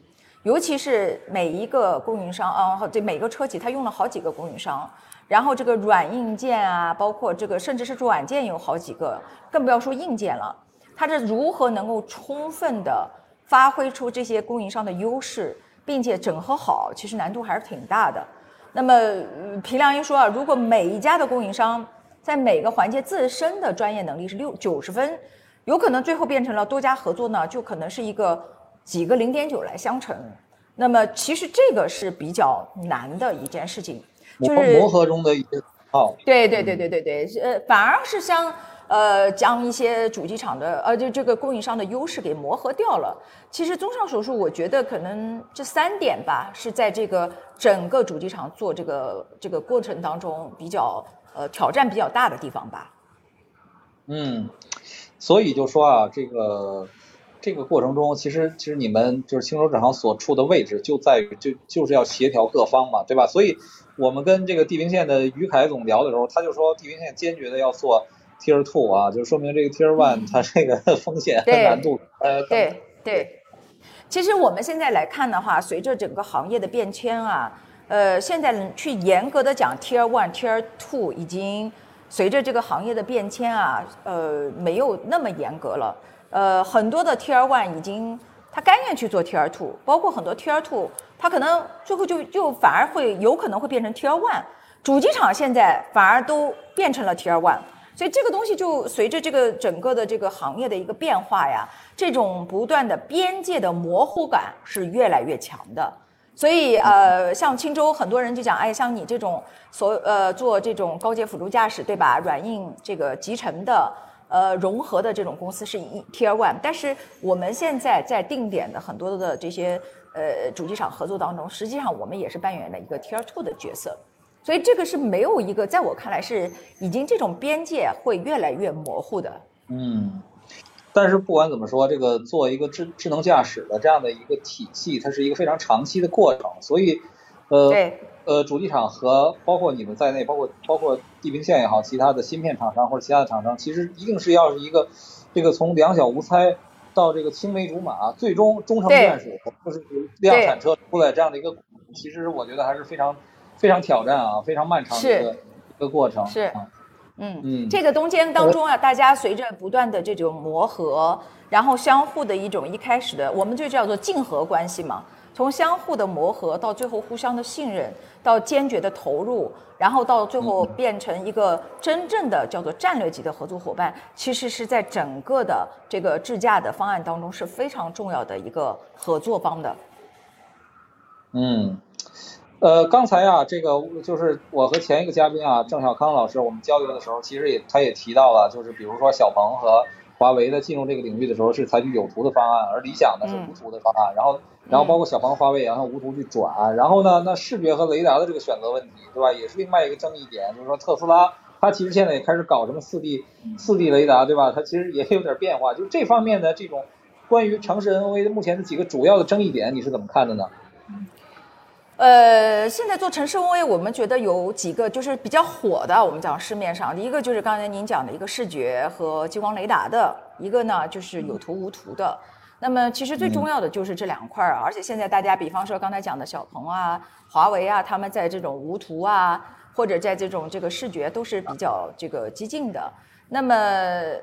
尤其是每一个供应商啊，这每个车企它用了好几个供应商，然后这个软硬件啊，包括这个甚至是软件有好几个，更不要说硬件了，它这如何能够充分的发挥出这些供应商的优势，并且整合好，其实难度还是挺大的。那么皮良一说啊，如果每一家的供应商在每个环节自身的专业能力是六九十分，有可能最后变成了多家合作呢，就可能是一个几个零点九来相乘。那么其实这个是比较难的一件事情，就是磨合中的一个哦。对对对对对对，呃，反而是像。呃，将一些主机厂的呃，就这个供应商的优势给磨合掉了。其实综上所述，我觉得可能这三点吧，是在这个整个主机厂做这个这个过程当中比较呃挑战比较大的地方吧。嗯，所以就说啊，这个这个过程中，其实其实你们就是青州制行所处的位置，就在于就就是要协调各方嘛，对吧？所以我们跟这个地平线的于凯总聊的时候，他就说地平线坚决的要做。Tier Two 啊，就说明这个 Tier One 它这个 风险和难度呃对对，其实我们现在来看的话，随着整个行业的变迁啊，呃，现在去严格的讲 Tier One、Tier Two 已经随着这个行业的变迁啊，呃，没有那么严格了。呃，很多的 Tier One 已经他甘愿去做 Tier Two，包括很多 Tier Two，他可能最后就就反而会有可能会变成 Tier One，主机厂现在反而都变成了 Tier One。所以这个东西就随着这个整个的这个行业的一个变化呀，这种不断的边界的模糊感是越来越强的。所以呃，像青州很多人就讲，哎，像你这种所呃做这种高阶辅助驾驶，对吧？软硬这个集成的呃融合的这种公司是一 Tier One，但是我们现在在定点的很多的这些呃主机厂合作当中，实际上我们也是扮演了一个 Tier Two 的角色。所以这个是没有一个，在我看来是已经这种边界会越来越模糊的。嗯，但是不管怎么说，这个做一个智智能驾驶的这样的一个体系，它是一个非常长期的过程。所以，呃，呃，主机厂和包括你们在内，包括包括地平线也好，其他的芯片厂商或者其他的厂商，其实一定是要是一个这个从两小无猜到这个青梅竹马，最终终成眷属，就是量产车出来这样的一个，其实我觉得还是非常。非常挑战啊，非常漫长的一个一个过程。是，嗯嗯，这个中间当中啊，大家随着不断的这种磨合，然后相互的一种一开始的，我们就叫做竞合关系嘛。从相互的磨合到最后互相的信任，到坚决的投入，然后到最后变成一个真正的叫做战略级的合作伙伴，其实是在整个的这个智驾的方案当中是非常重要的一个合作方的。嗯。呃，刚才啊，这个就是我和前一个嘉宾啊，郑小康老师，我们交流的时候，其实也他也提到了，就是比如说小鹏和华为的进入这个领域的时候是采取有图的方案，而理想呢是无图的方案，然后然后包括小鹏、华为也按无图去转，然后呢，那视觉和雷达的这个选择问题，对吧，也是另外一个争议点，就是说特斯拉它其实现在也开始搞什么四 D 四 D 雷达，对吧？它其实也有点变化，就这方面的这种关于城市 NOA 的目前的几个主要的争议点，你是怎么看的呢？呃，现在做城市 NOA，我们觉得有几个就是比较火的。我们讲市面上，一个就是刚才您讲的一个视觉和激光雷达的，一个呢就是有图无图的。那么其实最重要的就是这两块儿，而且现在大家，比方说刚才讲的小鹏啊、华为啊，他们在这种无图啊，或者在这种这个视觉都是比较这个激进的。那么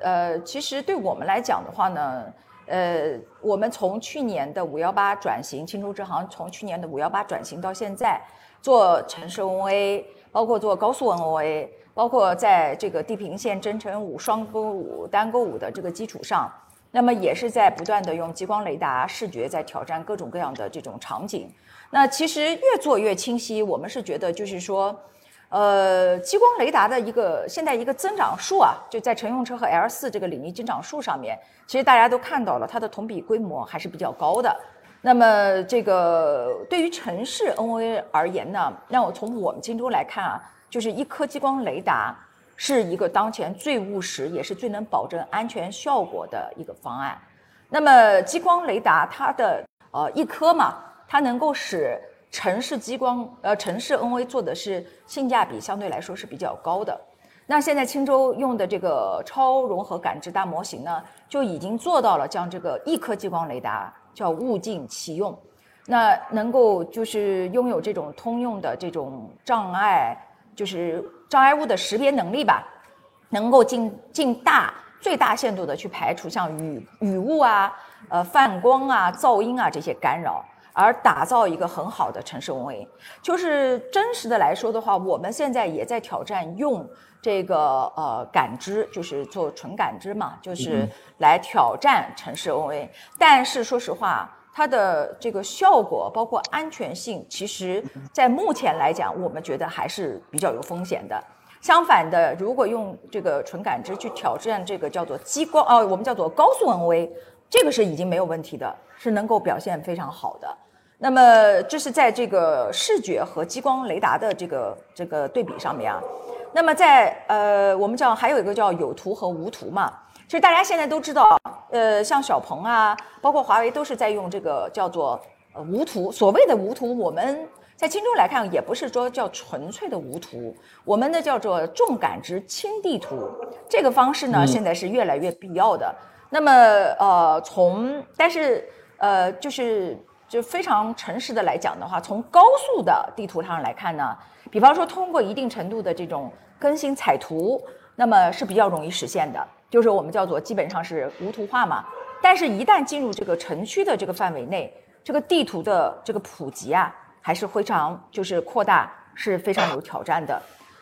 呃，其实对我们来讲的话呢。呃，我们从去年的五幺八转型，青州支行从去年的五幺八转型到现在，做城市 NOA，包括做高速 NOA，包括在这个地平线、增程五、双勾五、单勾五的这个基础上，那么也是在不断的用激光雷达视觉在挑战各种各样的这种场景。那其实越做越清晰，我们是觉得就是说。呃，激光雷达的一个现在一个增长数啊，就在乘用车和 L 四这个领域增长数上面，其实大家都看到了，它的同比规模还是比较高的。那么这个对于城市 NOA 而言呢，让我从我们荆州来看啊，就是一颗激光雷达是一个当前最务实，也是最能保证安全效果的一个方案。那么激光雷达它的呃一颗嘛，它能够使城市激光呃城市 NV 做的是性价比相对来说是比较高的。那现在青州用的这个超融合感知大模型呢，就已经做到了将这个一颗激光雷达叫物尽其用，那能够就是拥有这种通用的这种障碍，就是障碍物的识别能力吧，能够尽尽大最大限度的去排除像雨雨雾啊、呃泛光啊、噪音啊这些干扰。而打造一个很好的城市 NV，就是真实的来说的话，我们现在也在挑战用这个呃感知，就是做纯感知嘛，就是来挑战城市 NV。但是说实话，它的这个效果包括安全性，其实在目前来讲，我们觉得还是比较有风险的。相反的，如果用这个纯感知去挑战这个叫做激光哦，我们叫做高速 NV，这个是已经没有问题的，是能够表现非常好的。那么这是在这个视觉和激光雷达的这个这个对比上面啊。那么在呃，我们叫还有一个叫有图和无图嘛。其实大家现在都知道，呃，像小鹏啊，包括华为都是在用这个叫做呃无图。所谓的无图，我们在轻州来看也不是说叫纯粹的无图，我们的叫做重感知轻地图。这个方式呢，现在是越来越必要的。那么呃，从但是呃，就是。就非常诚实的来讲的话，从高速的地图上来看呢，比方说通过一定程度的这种更新彩图，那么是比较容易实现的，就是我们叫做基本上是无图化嘛。但是，一旦进入这个城区的这个范围内，这个地图的这个普及啊，还是非常就是扩大是非常有挑战的。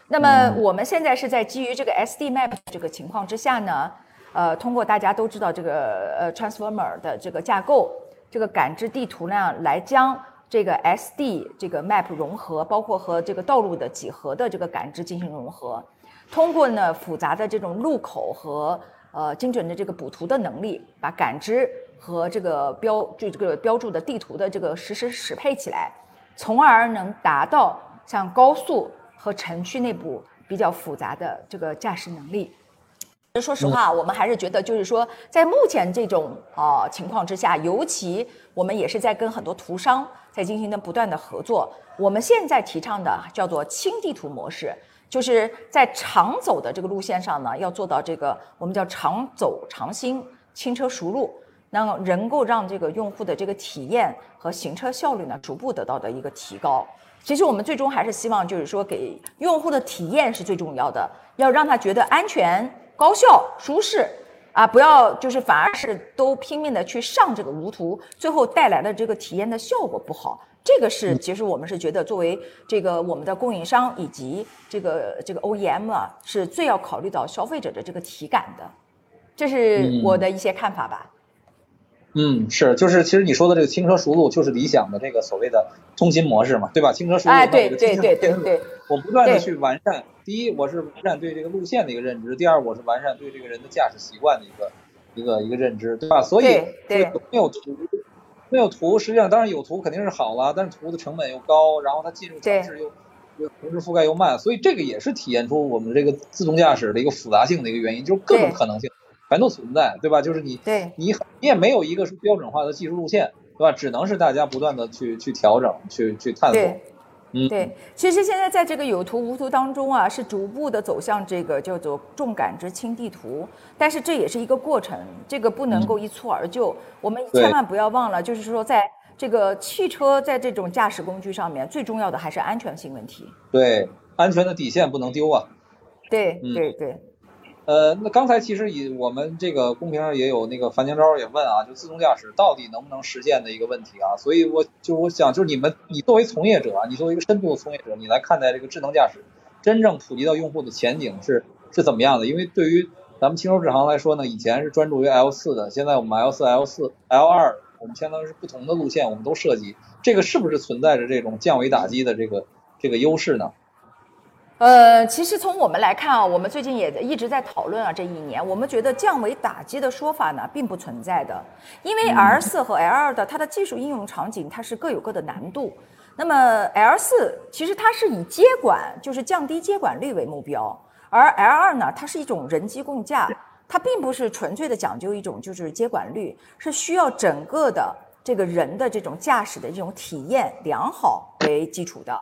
那么，我们现在是在基于这个 SD Map 这个情况之下呢，呃，通过大家都知道这个呃 Transformer 的这个架构。这个感知地图呢，来将这个 SD 这个 map 融合，包括和这个道路的几何的这个感知进行融合，通过呢复杂的这种路口和呃精准的这个补图的能力，把感知和这个标就这个标注的地图的这个实时适配起来，从而能达到像高速和城区内部比较复杂的这个驾驶能力。说实话，我们还是觉得，就是说，在目前这种呃情况之下，尤其我们也是在跟很多图商在进行的不断的合作。我们现在提倡的叫做轻地图模式，就是在长走的这个路线上呢，要做到这个我们叫长走长新、轻车熟路，那么能够让这个用户的这个体验和行车效率呢逐步得到的一个提高。其实我们最终还是希望，就是说给用户的体验是最重要的，要让他觉得安全。高效、舒适，啊，不要就是反而是都拼命的去上这个无图，最后带来的这个体验的效果不好。这个是其实我们是觉得作为这个我们的供应商以及这个这个 OEM 啊，是最要考虑到消费者的这个体感的。这是我的一些看法吧。嗯，是，就是其实你说的这个轻车熟路，就是理想的这个所谓的通勤模式嘛，对吧？轻车熟路，哎，对对对对对，我不断的去完善。第一，我是完善对这个路线的一个认知；第二，我是完善对这个人的驾驶习惯的一个一个一个认知，对吧？所以，没有图，没有图，实际上当然有图肯定是好了，但是图的成本又高，然后它进入城市又又城市覆盖又慢，所以这个也是体现出我们这个自动驾驶的一个复杂性的一个原因，就是各种可能性。全都存在，对吧？就是你，对，你你也没有一个是标准化的技术路线，对吧？只能是大家不断的去去调整，去去探索。嗯，对。其实现在在这个有图无图当中啊，是逐步的走向这个叫做重感知轻地图，但是这也是一个过程，这个不能够一蹴而就。我们千万不要忘了，就是说在这个汽车在这种驾驶工具上面，最重要的还是安全性问题。对，安全的底线不能丢啊。对，对，对。呃，那刚才其实以我们这个公屏上也有那个樊江昭也问啊，就自动驾驶到底能不能实现的一个问题啊，所以我就我想就是你们你作为从业者啊，你作为一个深度的从业者，你来看待这个智能驾驶真正普及到用户的前景是是怎么样的？因为对于咱们青州智行来说呢，以前是专注于 L 四的，现在我们 L 四、L 四、L 二，我们相当于是不同的路线，我们都涉及，这个是不是存在着这种降维打击的这个这个优势呢？呃，其实从我们来看啊，我们最近也一直在讨论啊，这一年我们觉得降维打击的说法呢，并不存在的，因为 L 四和 L 二的它的技术应用场景它是各有各的难度。那么 L 四其实它是以接管，就是降低接管率为目标，而 L 二呢，它是一种人机共驾，它并不是纯粹的讲究一种就是接管率，是需要整个的。这个人的这种驾驶的这种体验良好为基础的。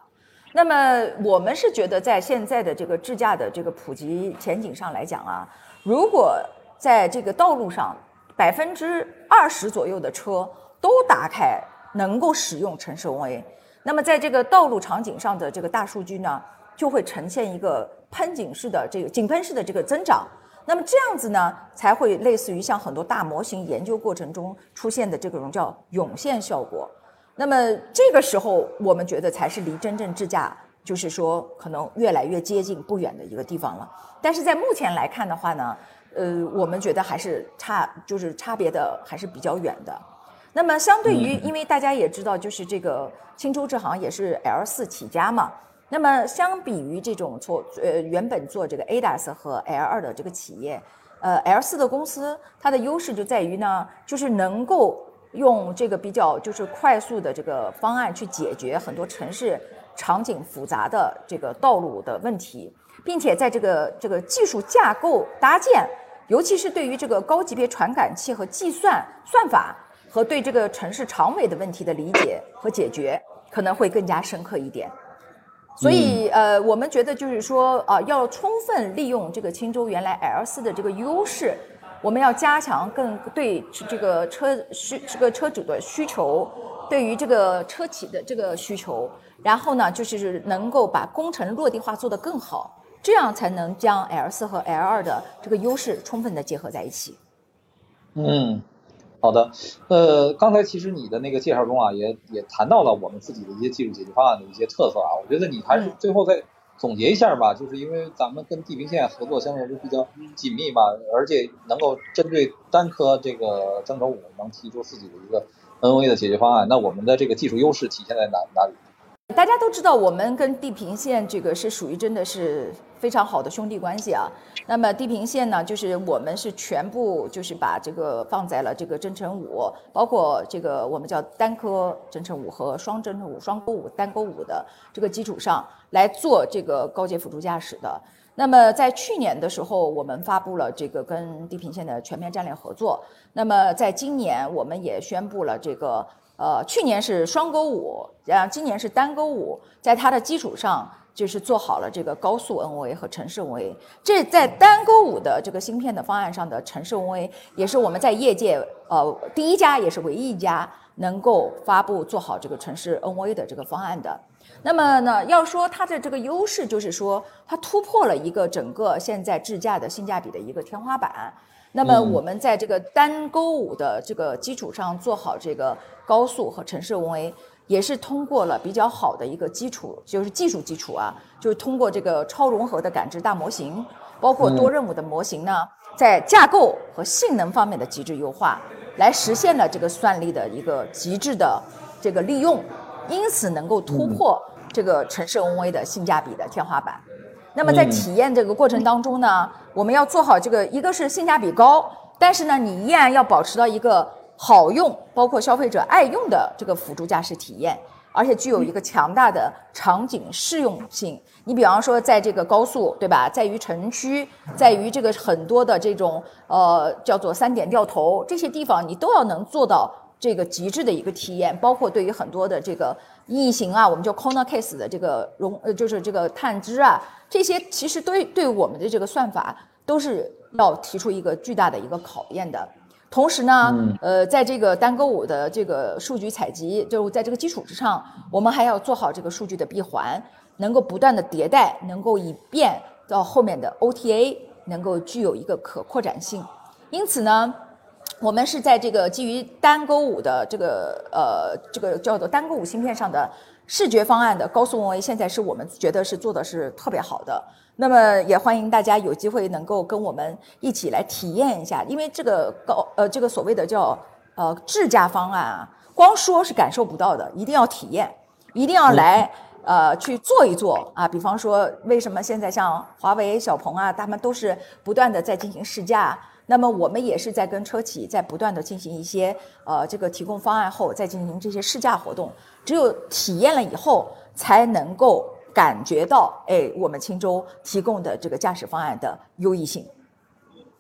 那么我们是觉得，在现在的这个智驾的这个普及前景上来讲啊，如果在这个道路上百分之二十左右的车都打开能够使用城市 OA，那么在这个道路场景上的这个大数据呢，就会呈现一个喷井式的这个井喷式的这个增长。那么这样子呢，才会类似于像很多大模型研究过程中出现的这种叫涌现效果。那么这个时候，我们觉得才是离真正智驾，就是说可能越来越接近不远的一个地方了。但是在目前来看的话呢，呃，我们觉得还是差，就是差别的还是比较远的。那么相对于，因为大家也知道，就是这个青州智行也是 L 四起家嘛。那么相比于这种做呃原本做这个 ADAS 和 L 二的这个企业，呃 L 四的公司它的优势就在于呢，就是能够。用这个比较就是快速的这个方案去解决很多城市场景复杂的这个道路的问题，并且在这个这个技术架构搭建，尤其是对于这个高级别传感器和计算算法和对这个城市长尾的问题的理解和解决，可能会更加深刻一点。所以呃，我们觉得就是说啊，要充分利用这个青州原来 L 四的这个优势。我们要加强更对这个车需这个车主的需求，对于这个车企的这个需求，然后呢，就是能够把工程落地化做得更好，这样才能将 L 四和 L 二的这个优势充分的结合在一起。嗯，好的。呃，刚才其实你的那个介绍中啊，也也谈到了我们自己的一些技术解决方案的一些特色啊，我觉得你还是最后再。总结一下吧，就是因为咱们跟地平线合作相对来说比较紧密嘛，而且能够针对单颗这个增程五能提出自己的一个 NOA 的解决方案，那我们的这个技术优势体现在哪哪里？大家都知道，我们跟地平线这个是属于真的是非常好的兄弟关系啊。那么地平线呢，就是我们是全部就是把这个放在了这个增程五，包括这个我们叫单颗增程五和双增程五、双勾五、单勾五的这个基础上来做这个高阶辅助驾驶的。那么在去年的时候，我们发布了这个跟地平线的全面战略合作。那么在今年，我们也宣布了这个。呃，去年是双勾五，然后今年是单勾五，在它的基础上，就是做好了这个高速 NOA 和城市 NOA。这在单勾五的这个芯片的方案上的城市 NOA，也是我们在业界呃第一家，也是唯一一家能够发布做好这个城市 NOA 的这个方案的。那么呢，要说它的这个优势，就是说它突破了一个整个现在智驾的性价比的一个天花板。那么我们在这个单勾五的这个基础上做好这个高速和城市 OA，也是通过了比较好的一个基础，就是技术基础啊，就是通过这个超融合的感知大模型，包括多任务的模型呢，在架构和性能方面的极致优化，来实现了这个算力的一个极致的这个利用，因此能够突破这个城市 OA 的性价比的天花板。那么在体验这个过程当中呢，我们要做好这个，一个是性价比高，但是呢，你依然要保持到一个好用，包括消费者爱用的这个辅助驾驶体验，而且具有一个强大的场景适用性。你比方说，在这个高速，对吧？在于城区，在于这个很多的这种呃叫做三点掉头这些地方，你都要能做到这个极致的一个体验，包括对于很多的这个异形啊，我们叫 corner case 的这个容呃就是这个探知啊。这些其实对对我们的这个算法都是要提出一个巨大的一个考验的。同时呢，呃，在这个单勾五的这个数据采集，就在这个基础之上，我们还要做好这个数据的闭环，能够不断的迭代，能够以便到后面的 OTA 能够具有一个可扩展性。因此呢，我们是在这个基于单勾五的这个呃这个叫做单勾五芯片上的。视觉方案的高速 OA 现在是我们觉得是做的是特别好的，那么也欢迎大家有机会能够跟我们一起来体验一下，因为这个高呃这个所谓的叫呃智驾方案啊，光说是感受不到的，一定要体验，一定要来呃去做一做啊。比方说，为什么现在像华为、小鹏啊，他们都是不断的在进行试驾。那么我们也是在跟车企在不断的进行一些呃这个提供方案后，再进行这些试驾活动。只有体验了以后，才能够感觉到，哎，我们青州提供的这个驾驶方案的优异性。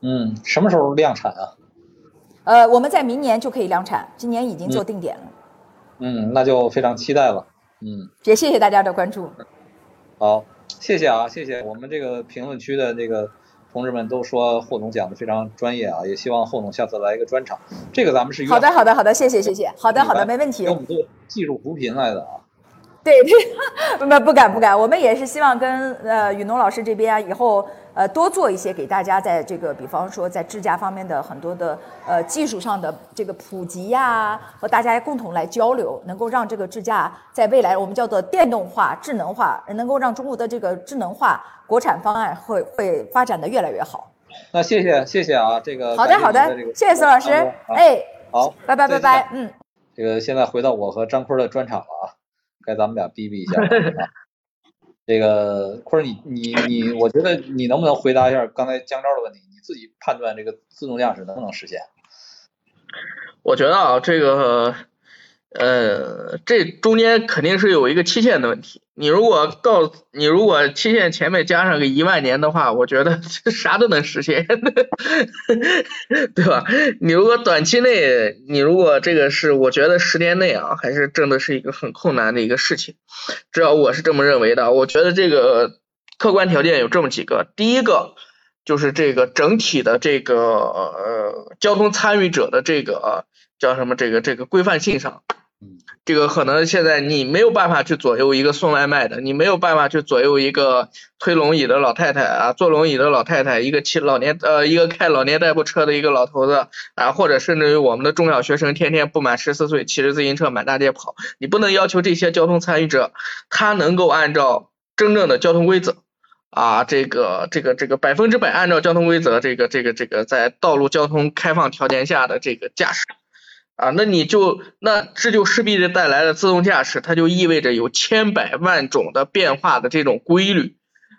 嗯，什么时候量产啊？呃，我们在明年就可以量产，今年已经做定点了。嗯，那就非常期待了。嗯，也谢谢大家的关注。好，谢谢啊，谢谢我们这个评论区的这个同志们都说霍总讲的非常专业啊，也希望霍总下次来一个专场。这个咱们是好的，好的，好的，谢谢，谢谢。好的，好的，没问题。给我们做技术扶贫来的啊。对对，不不敢不敢，我们也是希望跟呃雨农老师这边，以后呃多做一些给大家在这个，比方说在智驾方面的很多的呃技术上的这个普及呀，和大家共同来交流，能够让这个智驾在未来我们叫做电动化、智能化，能够让中国的这个智能化国产方案会会发展的越来越好。那谢谢谢谢啊，这个好的好的，谢谢孙老师，哎，好，拜拜拜拜，嗯，这个现在回到我和张坤的专场了啊。该咱们俩逼逼一下！这个坤儿，你你你，我觉得你能不能回答一下刚才江昭的问题？你自己判断这个自动驾驶能不能实现？我觉得啊，这个。呃，这中间肯定是有一个期限的问题。你如果告你如果期限前面加上个一万年的话，我觉得 啥都能实现，对吧？你如果短期内，你如果这个是，我觉得十年内啊，还是真的是一个很困难的一个事情。至少我是这么认为的。我觉得这个客观条件有这么几个，第一个就是这个整体的这个呃交通参与者的这个叫什么这个这个规范性上。这个可能现在你没有办法去左右一个送外卖的，你没有办法去左右一个推轮椅的老太太啊，坐轮椅的老太太，一个骑老年呃一个开老年代步车的一个老头子啊，或者甚至于我们的中小学生天天不满十四岁骑着自行车满大街跑，你不能要求这些交通参与者他能够按照真正的交通规则啊，这个这个这个百分之百按照交通规则，这个这个这个在道路交通开放条件下的这个驾驶。啊，那你就那这就势必的带来了自动驾驶，它就意味着有千百万种的变化的这种规律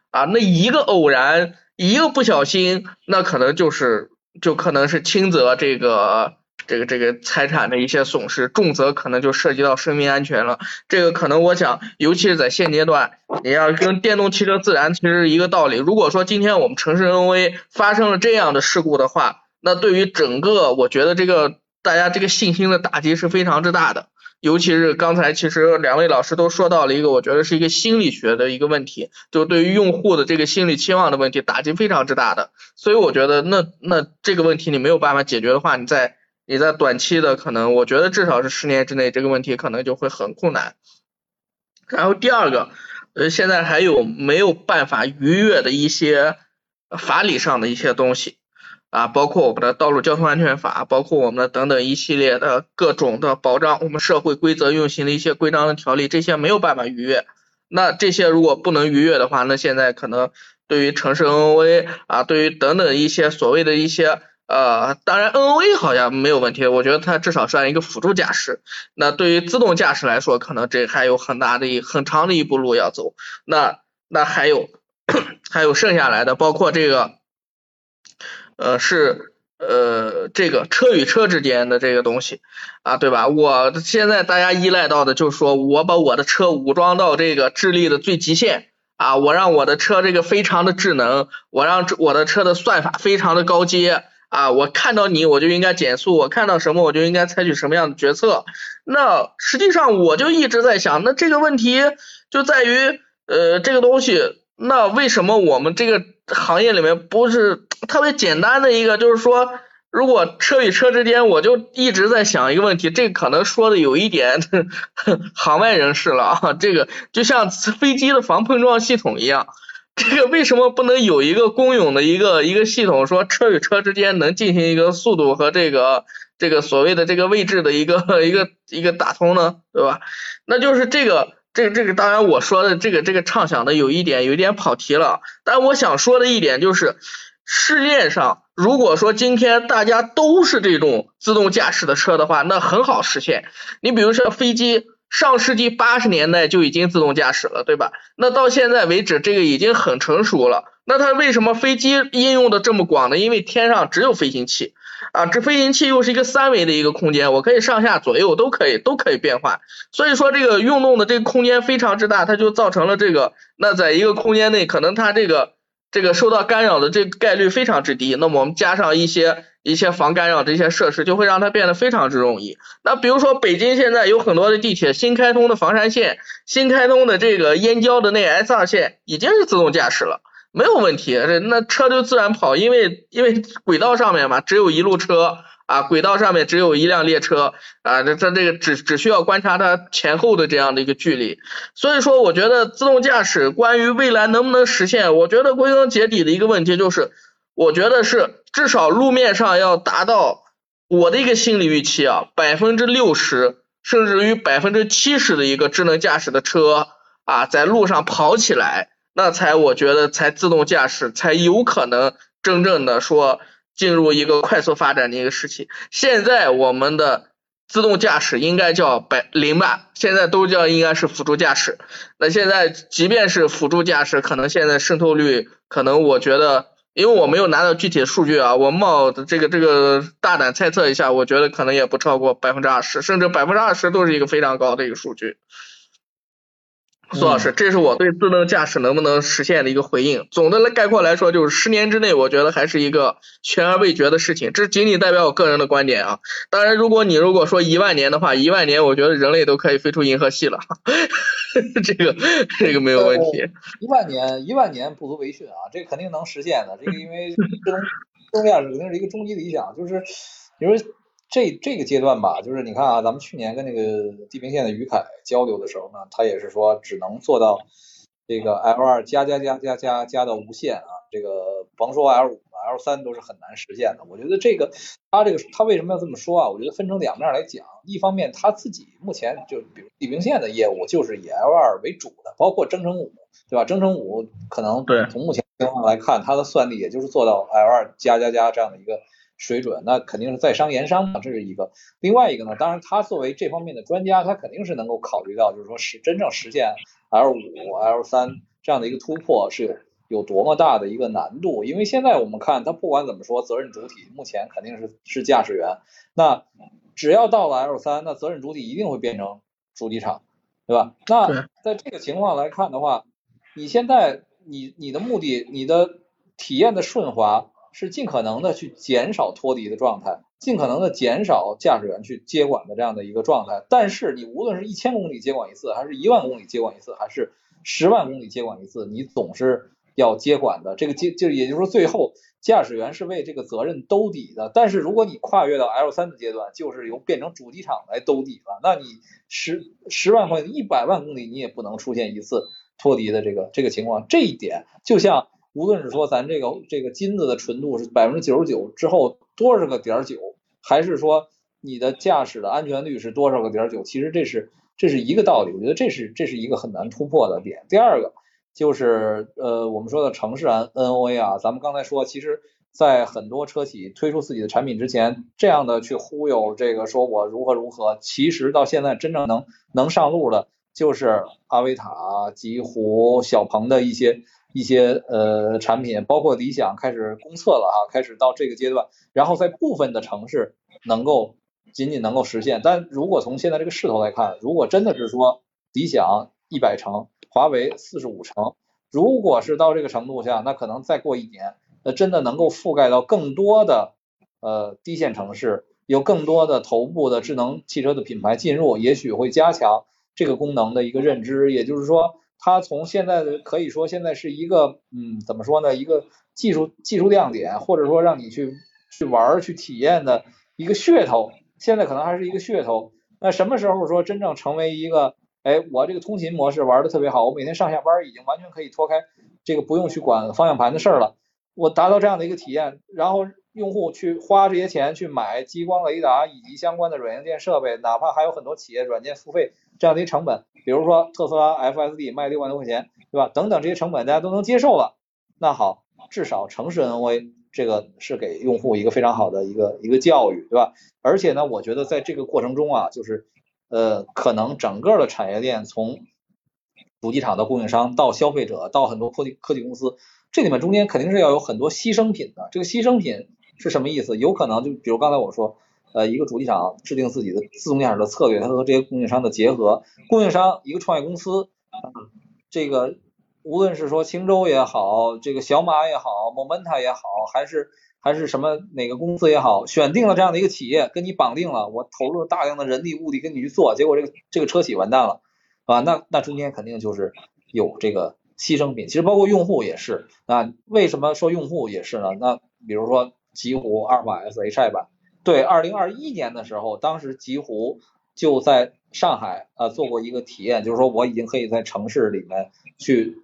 啊，那一个偶然，一个不小心，那可能就是就可能是轻则这个这个这个财产的一些损失，重则可能就涉及到生命安全了。这个可能我想，尤其是在现阶段，你要跟电动汽车自燃其实是一个道理。如果说今天我们城市 NOA 发生了这样的事故的话，那对于整个，我觉得这个。大家这个信心的打击是非常之大的，尤其是刚才其实两位老师都说到了一个，我觉得是一个心理学的一个问题，就对于用户的这个心理期望的问题打击非常之大的，所以我觉得那那这个问题你没有办法解决的话，你在你在短期的可能，我觉得至少是十年之内这个问题可能就会很困难。然后第二个，呃，现在还有没有办法逾越的一些法理上的一些东西。啊，包括我们的道路交通安全法，包括我们的等等一系列的各种的保障我们社会规则运行的一些规章的条例，这些没有办法逾越。那这些如果不能逾越的话，那现在可能对于城市 NOA 啊，对于等等一些所谓的一些呃，当然 NOA 好像没有问题，我觉得它至少算一个辅助驾驶。那对于自动驾驶来说，可能这还有很大的一很长的一步路要走。那那还有 还有剩下来的，包括这个。呃，是呃，这个车与车之间的这个东西啊，对吧？我现在大家依赖到的就是说我把我的车武装到这个智力的最极限啊，我让我的车这个非常的智能，我让我的车的算法非常的高阶啊，我看到你我就应该减速，我看到什么我就应该采取什么样的决策。那实际上我就一直在想，那这个问题就在于呃，这个东西。那为什么我们这个行业里面不是特别简单的一个？就是说，如果车与车之间，我就一直在想一个问题，这可能说的有一点 行外人士了啊。这个就像飞机的防碰撞系统一样，这个为什么不能有一个公有的一个一个系统，说车与车之间能进行一个速度和这个这个所谓的这个位置的一个一个一个打通呢？对吧？那就是这个。这个这个当然我说的这个这个畅想的有一点有一点跑题了，但我想说的一点就是，世界上如果说今天大家都是这种自动驾驶的车的话，那很好实现。你比如说飞机，上世纪八十年代就已经自动驾驶了，对吧？那到现在为止，这个已经很成熟了。那它为什么飞机应用的这么广呢？因为天上只有飞行器。啊，这飞行器又是一个三维的一个空间，我可以上下左右都可以，都可以变换。所以说这个运动的这个空间非常之大，它就造成了这个，那在一个空间内，可能它这个这个受到干扰的这个概率非常之低。那么我们加上一些一些防干扰的一些设施，就会让它变得非常之容易。那比如说北京现在有很多的地铁新开通的房山线，新开通的这个燕郊的那 S 二线已经是自动驾驶了，没有问题，那车就自然跑，因为因为轨道上面嘛，只有一路车。啊，轨道上面只有一辆列车啊，这这这个只只需要观察它前后的这样的一个距离，所以说我觉得自动驾驶关于未来能不能实现，我觉得归根结底的一个问题就是，我觉得是至少路面上要达到我的一个心理预期啊，百分之六十甚至于百分之七十的一个智能驾驶的车啊，在路上跑起来，那才我觉得才自动驾驶才有可能真正的说。进入一个快速发展的一个时期，现在我们的自动驾驶应该叫百零吧，现在都叫应该是辅助驾驶。那现在即便是辅助驾驶，可能现在渗透率，可能我觉得，因为我没有拿到具体的数据啊，我冒的这个这个大胆猜测一下，我觉得可能也不超过百分之二十，甚至百分之二十都是一个非常高的一个数据。苏老师，这是我对自动驾驶能不能实现的一个回应。总的来概括来说，就是十年之内，我觉得还是一个悬而未决的事情。这仅仅代表我个人的观点啊。当然，如果你如果说一万年的话，一万年，我觉得人类都可以飞出银河系了。这个这个没有问题。一万年，一万年不足为训啊，这肯定能实现的。这个因为自动自动驾驶肯定是一个终极理想，就是因为。这这个阶段吧，就是你看啊，咱们去年跟那个地平线的于凯交流的时候呢，他也是说只能做到这个 L 二加加加加加加到无限啊，这个甭说 L 五 L 三都是很难实现的。我觉得这个他这个他为什么要这么说啊？我觉得分成两面来讲，一方面他自己目前就比如地平线的业务就是以 L 二为主的，包括征程五，对吧？征程五可能从目前情况来看，它的算力也就是做到 L 二加加加这样的一个。水准那肯定是在商言商嘛，这是一个。另外一个呢，当然他作为这方面的专家，他肯定是能够考虑到，就是说是真正实现 L 五、L 三这样的一个突破是有有多么大的一个难度。因为现在我们看，他不管怎么说，责任主体目前肯定是是驾驶员。那只要到了 L 三，那责任主体一定会变成主机厂，对吧？那在这个情况来看的话，你现在你你的目的，你的体验的顺滑。是尽可能的去减少脱离的状态，尽可能的减少驾驶员去接管的这样的一个状态。但是你无论是一千公里接管一次，还是一万公里接管一次，还是十万公里接管一次，你总是要接管的。这个接就也就是说，最后驾驶员是为这个责任兜底的。但是如果你跨越到 L 三的阶段，就是由变成主机厂来兜底了，那你十十万公里、一百万公里，你也不能出现一次脱离的这个这个情况。这一点就像。无论是说咱这个这个金子的纯度是百分之九十九之后多少个点九，还是说你的驾驶的安全率是多少个点九，其实这是这是一个道理。我觉得这是这是一个很难突破的点。第二个就是呃我们说的城市 N N O A 啊，咱们刚才说，其实在很多车企推出自己的产品之前，这样的去忽悠这个说我如何如何，其实到现在真正能能上路的，就是阿维塔、极狐、小鹏的一些。一些呃产品，包括理想开始公测了啊，开始到这个阶段，然后在部分的城市能够仅仅能够实现。但如果从现在这个势头来看，如果真的是说理想一百城，华为四十五城，如果是到这个程度下，那可能再过一年，那真的能够覆盖到更多的呃低线城市，有更多的头部的智能汽车的品牌进入，也许会加强这个功能的一个认知，也就是说。它从现在的可以说现在是一个，嗯，怎么说呢？一个技术技术亮点，或者说让你去去玩去体验的一个噱头。现在可能还是一个噱头。那什么时候说真正成为一个，哎，我这个通勤模式玩的特别好，我每天上下班已经完全可以脱开这个不用去管方向盘的事儿了。我达到这样的一个体验，然后用户去花这些钱去买激光雷达以及相关的软硬件设备，哪怕还有很多企业软件付费这样的一成本。比如说特斯拉 FSD 卖六万多块钱，对吧？等等这些成本大家都能接受了，那好，至少城市 NOA 这个是给用户一个非常好的一个一个教育，对吧？而且呢，我觉得在这个过程中啊，就是呃，可能整个的产业链从主机厂的供应商到消费者到很多科技科技公司，这里面中间肯定是要有很多牺牲品的。这个牺牲品是什么意思？有可能就比如刚才我说。呃，一个主机厂制定自己的自动驾驶的策略，它和这些供应商的结合，供应商一个创业公司，这个无论是说青州也好，这个小马也好，Momenta 也好，还是还是什么哪个公司也好，选定了这样的一个企业，跟你绑定了，我投入大量的人力物力跟你去做，结果这个这个车企完蛋了，啊，那那中间肯定就是有这个牺牲品。其实包括用户也是，啊，为什么说用户也是呢？那比如说极狐阿尔法 S Hi 版，对，二零二一年的时候，当时极狐就在上海啊做过一个体验，就是说我已经可以在城市里面去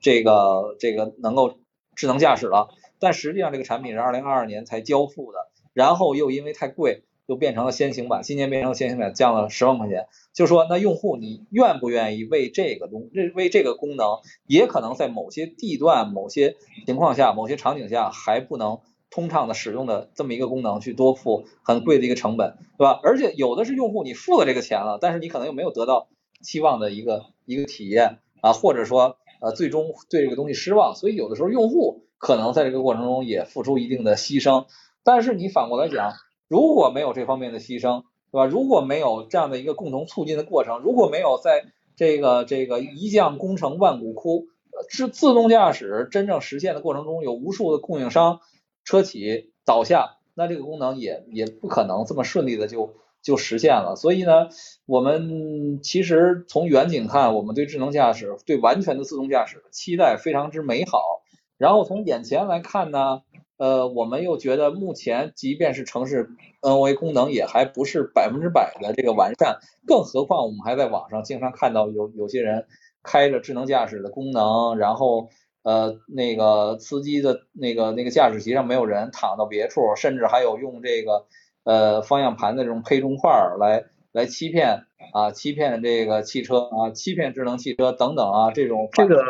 这个这个能够智能驾驶了，但实际上这个产品是二零二二年才交付的，然后又因为太贵，又变成了先行版，今年变成先行版，降了十万块钱。就说那用户你愿不愿意为这个东为这个功能，也可能在某些地段、某些情况下、某些场景下还不能。通畅的使用的这么一个功能，去多付很贵的一个成本，对吧？而且有的是用户你付了这个钱了，但是你可能又没有得到期望的一个一个体验啊，或者说呃最终对这个东西失望，所以有的时候用户可能在这个过程中也付出一定的牺牲。但是你反过来讲，如果没有这方面的牺牲，对吧？如果没有这样的一个共同促进的过程，如果没有在这个这个一将功成万骨枯，是自动驾驶真正实现的过程中，有无数的供应商。车企倒下，那这个功能也也不可能这么顺利的就就实现了。所以呢，我们其实从远景看，我们对智能驾驶、对完全的自动驾驶期待非常之美好。然后从眼前来看呢，呃，我们又觉得目前即便是城市 NOA 功能也还不是百分之百的这个完善，更何况我们还在网上经常看到有有些人开着智能驾驶的功能，然后。呃，那个司机的那个那个驾驶席上没有人，躺到别处，甚至还有用这个呃方向盘的这种配重块来来欺骗啊，欺骗这个汽车啊，欺骗智能汽车等等啊，这种这个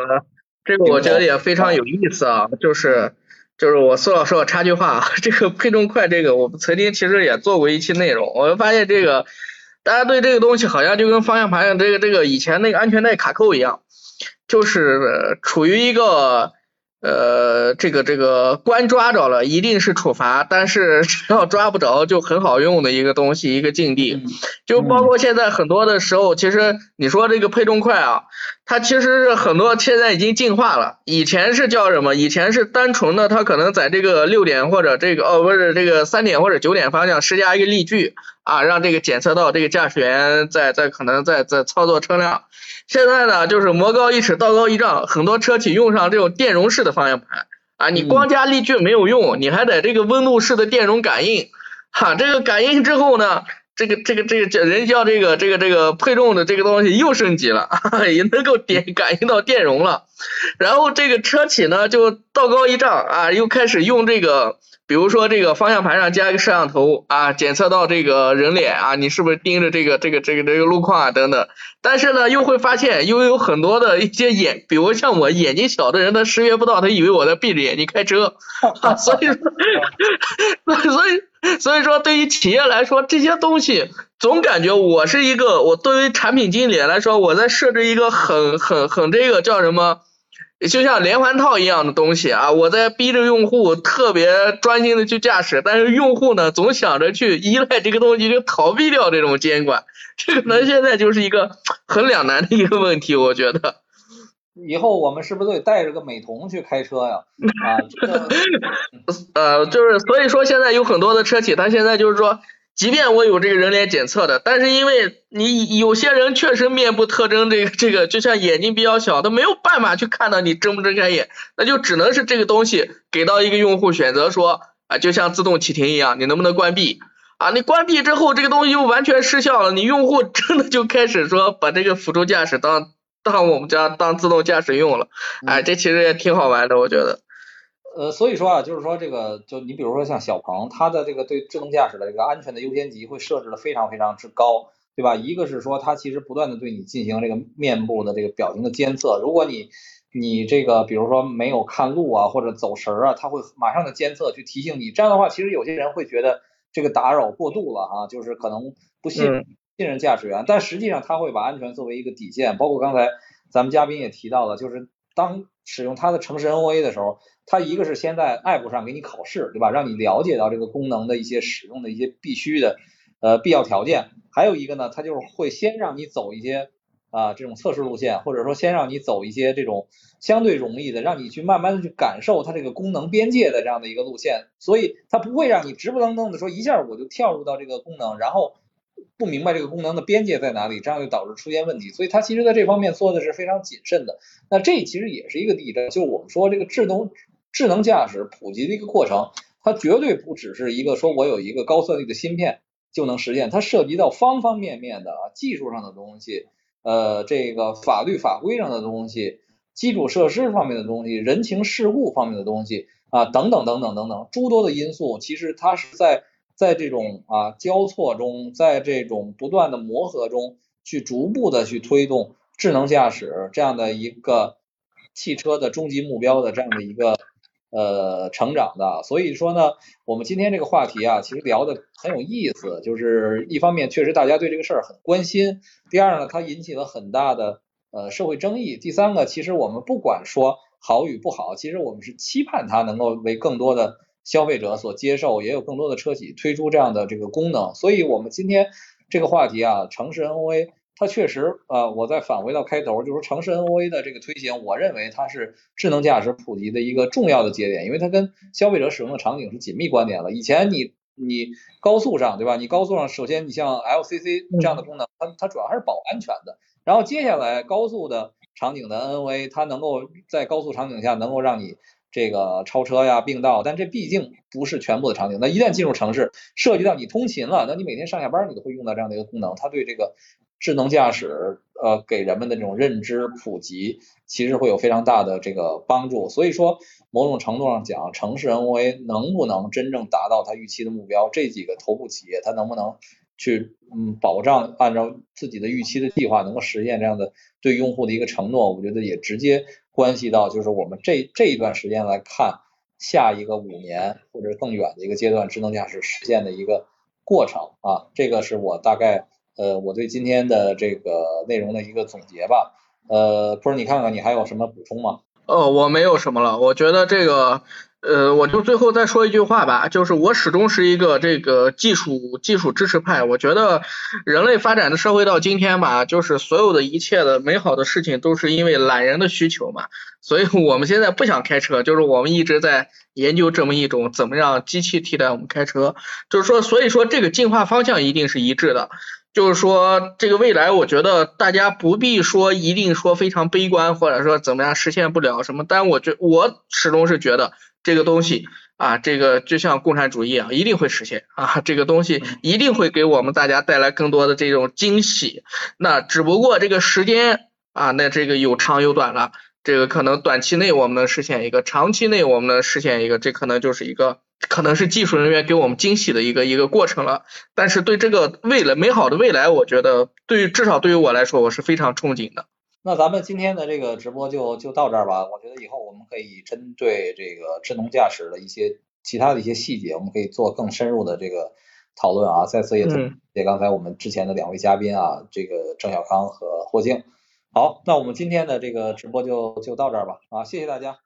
这个我觉得也非常有意思啊，就是就是我苏老师我插句话啊，这个配重块这个我们曾经其实也做过一期内容，我就发现这个大家对这个东西好像就跟方向盘上这个这个以前那个安全带卡扣一样。就是处于一个呃，这个这个关抓着了，一定是处罚，但是 只要抓不着，就很好用的一个东西，一个境地。就包括现在很多的时候，其实你说这个配重块啊，它其实是很多现在已经进化了。以前是叫什么？以前是单纯的，它可能在这个六点或者这个哦，不是这个三点或者九点方向施加一个力矩啊，让这个检测到这个驾驶员在在可能在在操作车辆。现在呢，就是魔高一尺，道高一丈，很多车企用上这种电容式的方向盘啊，你光加力矩没有用，你还得这个温度式的电容感应，哈，这个感应之后呢，这个这个这个这人叫这个这个这个配重的这个东西又升级了，也能够点感应到电容了，然后这个车企呢就道高一丈啊，又开始用这个。比如说这个方向盘上加一个摄像头啊，检测到这个人脸啊，你是不是盯着这个这个这个这个路况啊等等。但是呢，又会发现又有很多的一些眼，比如像我眼睛小的人，他识别不到，他以为我在闭着眼睛开车。所以说，所以 所以说，对于企业来说，这些东西总感觉我是一个，我对于产品经理来说，我在设置一个很很很这个叫什么？就像连环套一样的东西啊，我在逼着用户特别专心的去驾驶，但是用户呢总想着去依赖这个东西，就逃避掉这种监管，这个呢现在就是一个很两难的一个问题，我觉得。以后我们是不是得带着个美瞳去开车呀？啊，呃，就是所以说现在有很多的车企，它现在就是说。即便我有这个人脸检测的，但是因为你有些人确实面部特征，这个这个就像眼睛比较小，他没有办法去看到你睁不睁开眼，那就只能是这个东西给到一个用户选择说啊，就像自动启停一样，你能不能关闭啊？你关闭之后，这个东西就完全失效了，你用户真的就开始说把这个辅助驾驶当 当我们家当自动驾驶用了，哎，这其实也挺好玩的，我觉得。呃，所以说啊，就是说这个，就你比如说像小鹏，它的这个对智能驾驶的这个安全的优先级会设置的非常非常之高，对吧？一个是说它其实不断的对你进行这个面部的这个表情的监测，如果你你这个比如说没有看路啊或者走神儿啊，它会马上的监测去提醒你。这样的话，其实有些人会觉得这个打扰过度了啊，就是可能不信信任驾驶员，但实际上它会把安全作为一个底线。包括刚才咱们嘉宾也提到了，就是当使用它的城市 NOA 的时候。它一个是先在 App 上给你考试，对吧？让你了解到这个功能的一些使用的一些必须的呃必要条件。还有一个呢，它就是会先让你走一些啊这种测试路线，或者说先让你走一些这种相对容易的，让你去慢慢的去感受它这个功能边界的这样的一个路线，所以它不会让你直不愣登的说一下我就跳入到这个功能，然后不明白这个功能的边界在哪里，这样就导致出现问题。所以它其实在这方面做的是非常谨慎的。那这其实也是一个地震，就是我们说这个智能智能驾驶普及的一个过程，它绝对不只是一个说我有一个高算力的芯片就能实现，它涉及到方方面面的啊技术上的东西，呃这个法律法规上的东西，基础设施方面的东西，人情世故方面的东西啊等等等等等等诸多的因素，其实它是在。在这种啊交错中，在这种不断的磨合中，去逐步的去推动智能驾驶这样的一个汽车的终极目标的这样的一个呃成长的。所以说呢，我们今天这个话题啊，其实聊的很有意思，就是一方面确实大家对这个事儿很关心，第二呢，它引起了很大的呃社会争议，第三个，其实我们不管说好与不好，其实我们是期盼它能够为更多的。消费者所接受，也有更多的车企推出这样的这个功能，所以我们今天这个话题啊，城市 NOA 它确实呃，我再返回到开头，就是城市 NOA 的这个推行，我认为它是智能驾驶普及的一个重要的节点，因为它跟消费者使用的场景是紧密关联了。以前你你高速上对吧？你高速上首先你像 LCC 这样的功能，它它主要还是保安全的，然后接下来高速的场景的 NOA，它能够在高速场景下能够让你。这个超车呀、并道，但这毕竟不是全部的场景。那一旦进入城市，涉及到你通勤了，那你每天上下班你都会用到这样的一个功能。它对这个智能驾驶，呃，给人们的这种认知普及，其实会有非常大的这个帮助。所以说，某种程度上讲，城市 NOA 能不能真正达到它预期的目标？这几个头部企业，它能不能去嗯保障按照自己的预期的计划，能够实现这样的对用户的一个承诺？我觉得也直接。关系到就是我们这这一段时间来看，下一个五年或者更远的一个阶段，智能驾驶实现的一个过程啊，这个是我大概呃我对今天的这个内容的一个总结吧。呃，不是你看看你还有什么补充吗？呃，我没有什么了，我觉得这个。呃，我就最后再说一句话吧，就是我始终是一个这个技术技术支持派。我觉得人类发展的社会到今天吧，就是所有的一切的美好的事情都是因为懒人的需求嘛。所以我们现在不想开车，就是我们一直在研究这么一种怎么让机器替代我们开车。就是说，所以说这个进化方向一定是一致的。就是说，这个未来我觉得大家不必说一定说非常悲观，或者说怎么样实现不了什么。但我觉我始终是觉得。这个东西啊，这个就像共产主义啊，一定会实现啊，这个东西一定会给我们大家带来更多的这种惊喜。那只不过这个时间啊，那这个有长有短了。这个可能短期内我们能实现一个，长期内我们能实现一个，这可能就是一个，可能是技术人员给我们惊喜的一个一个过程了。但是对这个未来美好的未来，我觉得对于至少对于我来说，我是非常憧憬的。那咱们今天的这个直播就就到这儿吧。我觉得以后我们可以针对这个智能驾驶的一些其他的一些细节，我们可以做更深入的这个讨论啊。再次也谢刚才我们之前的两位嘉宾啊，这个郑小康和霍静。好，那我们今天的这个直播就就到这儿吧。啊，谢谢大家。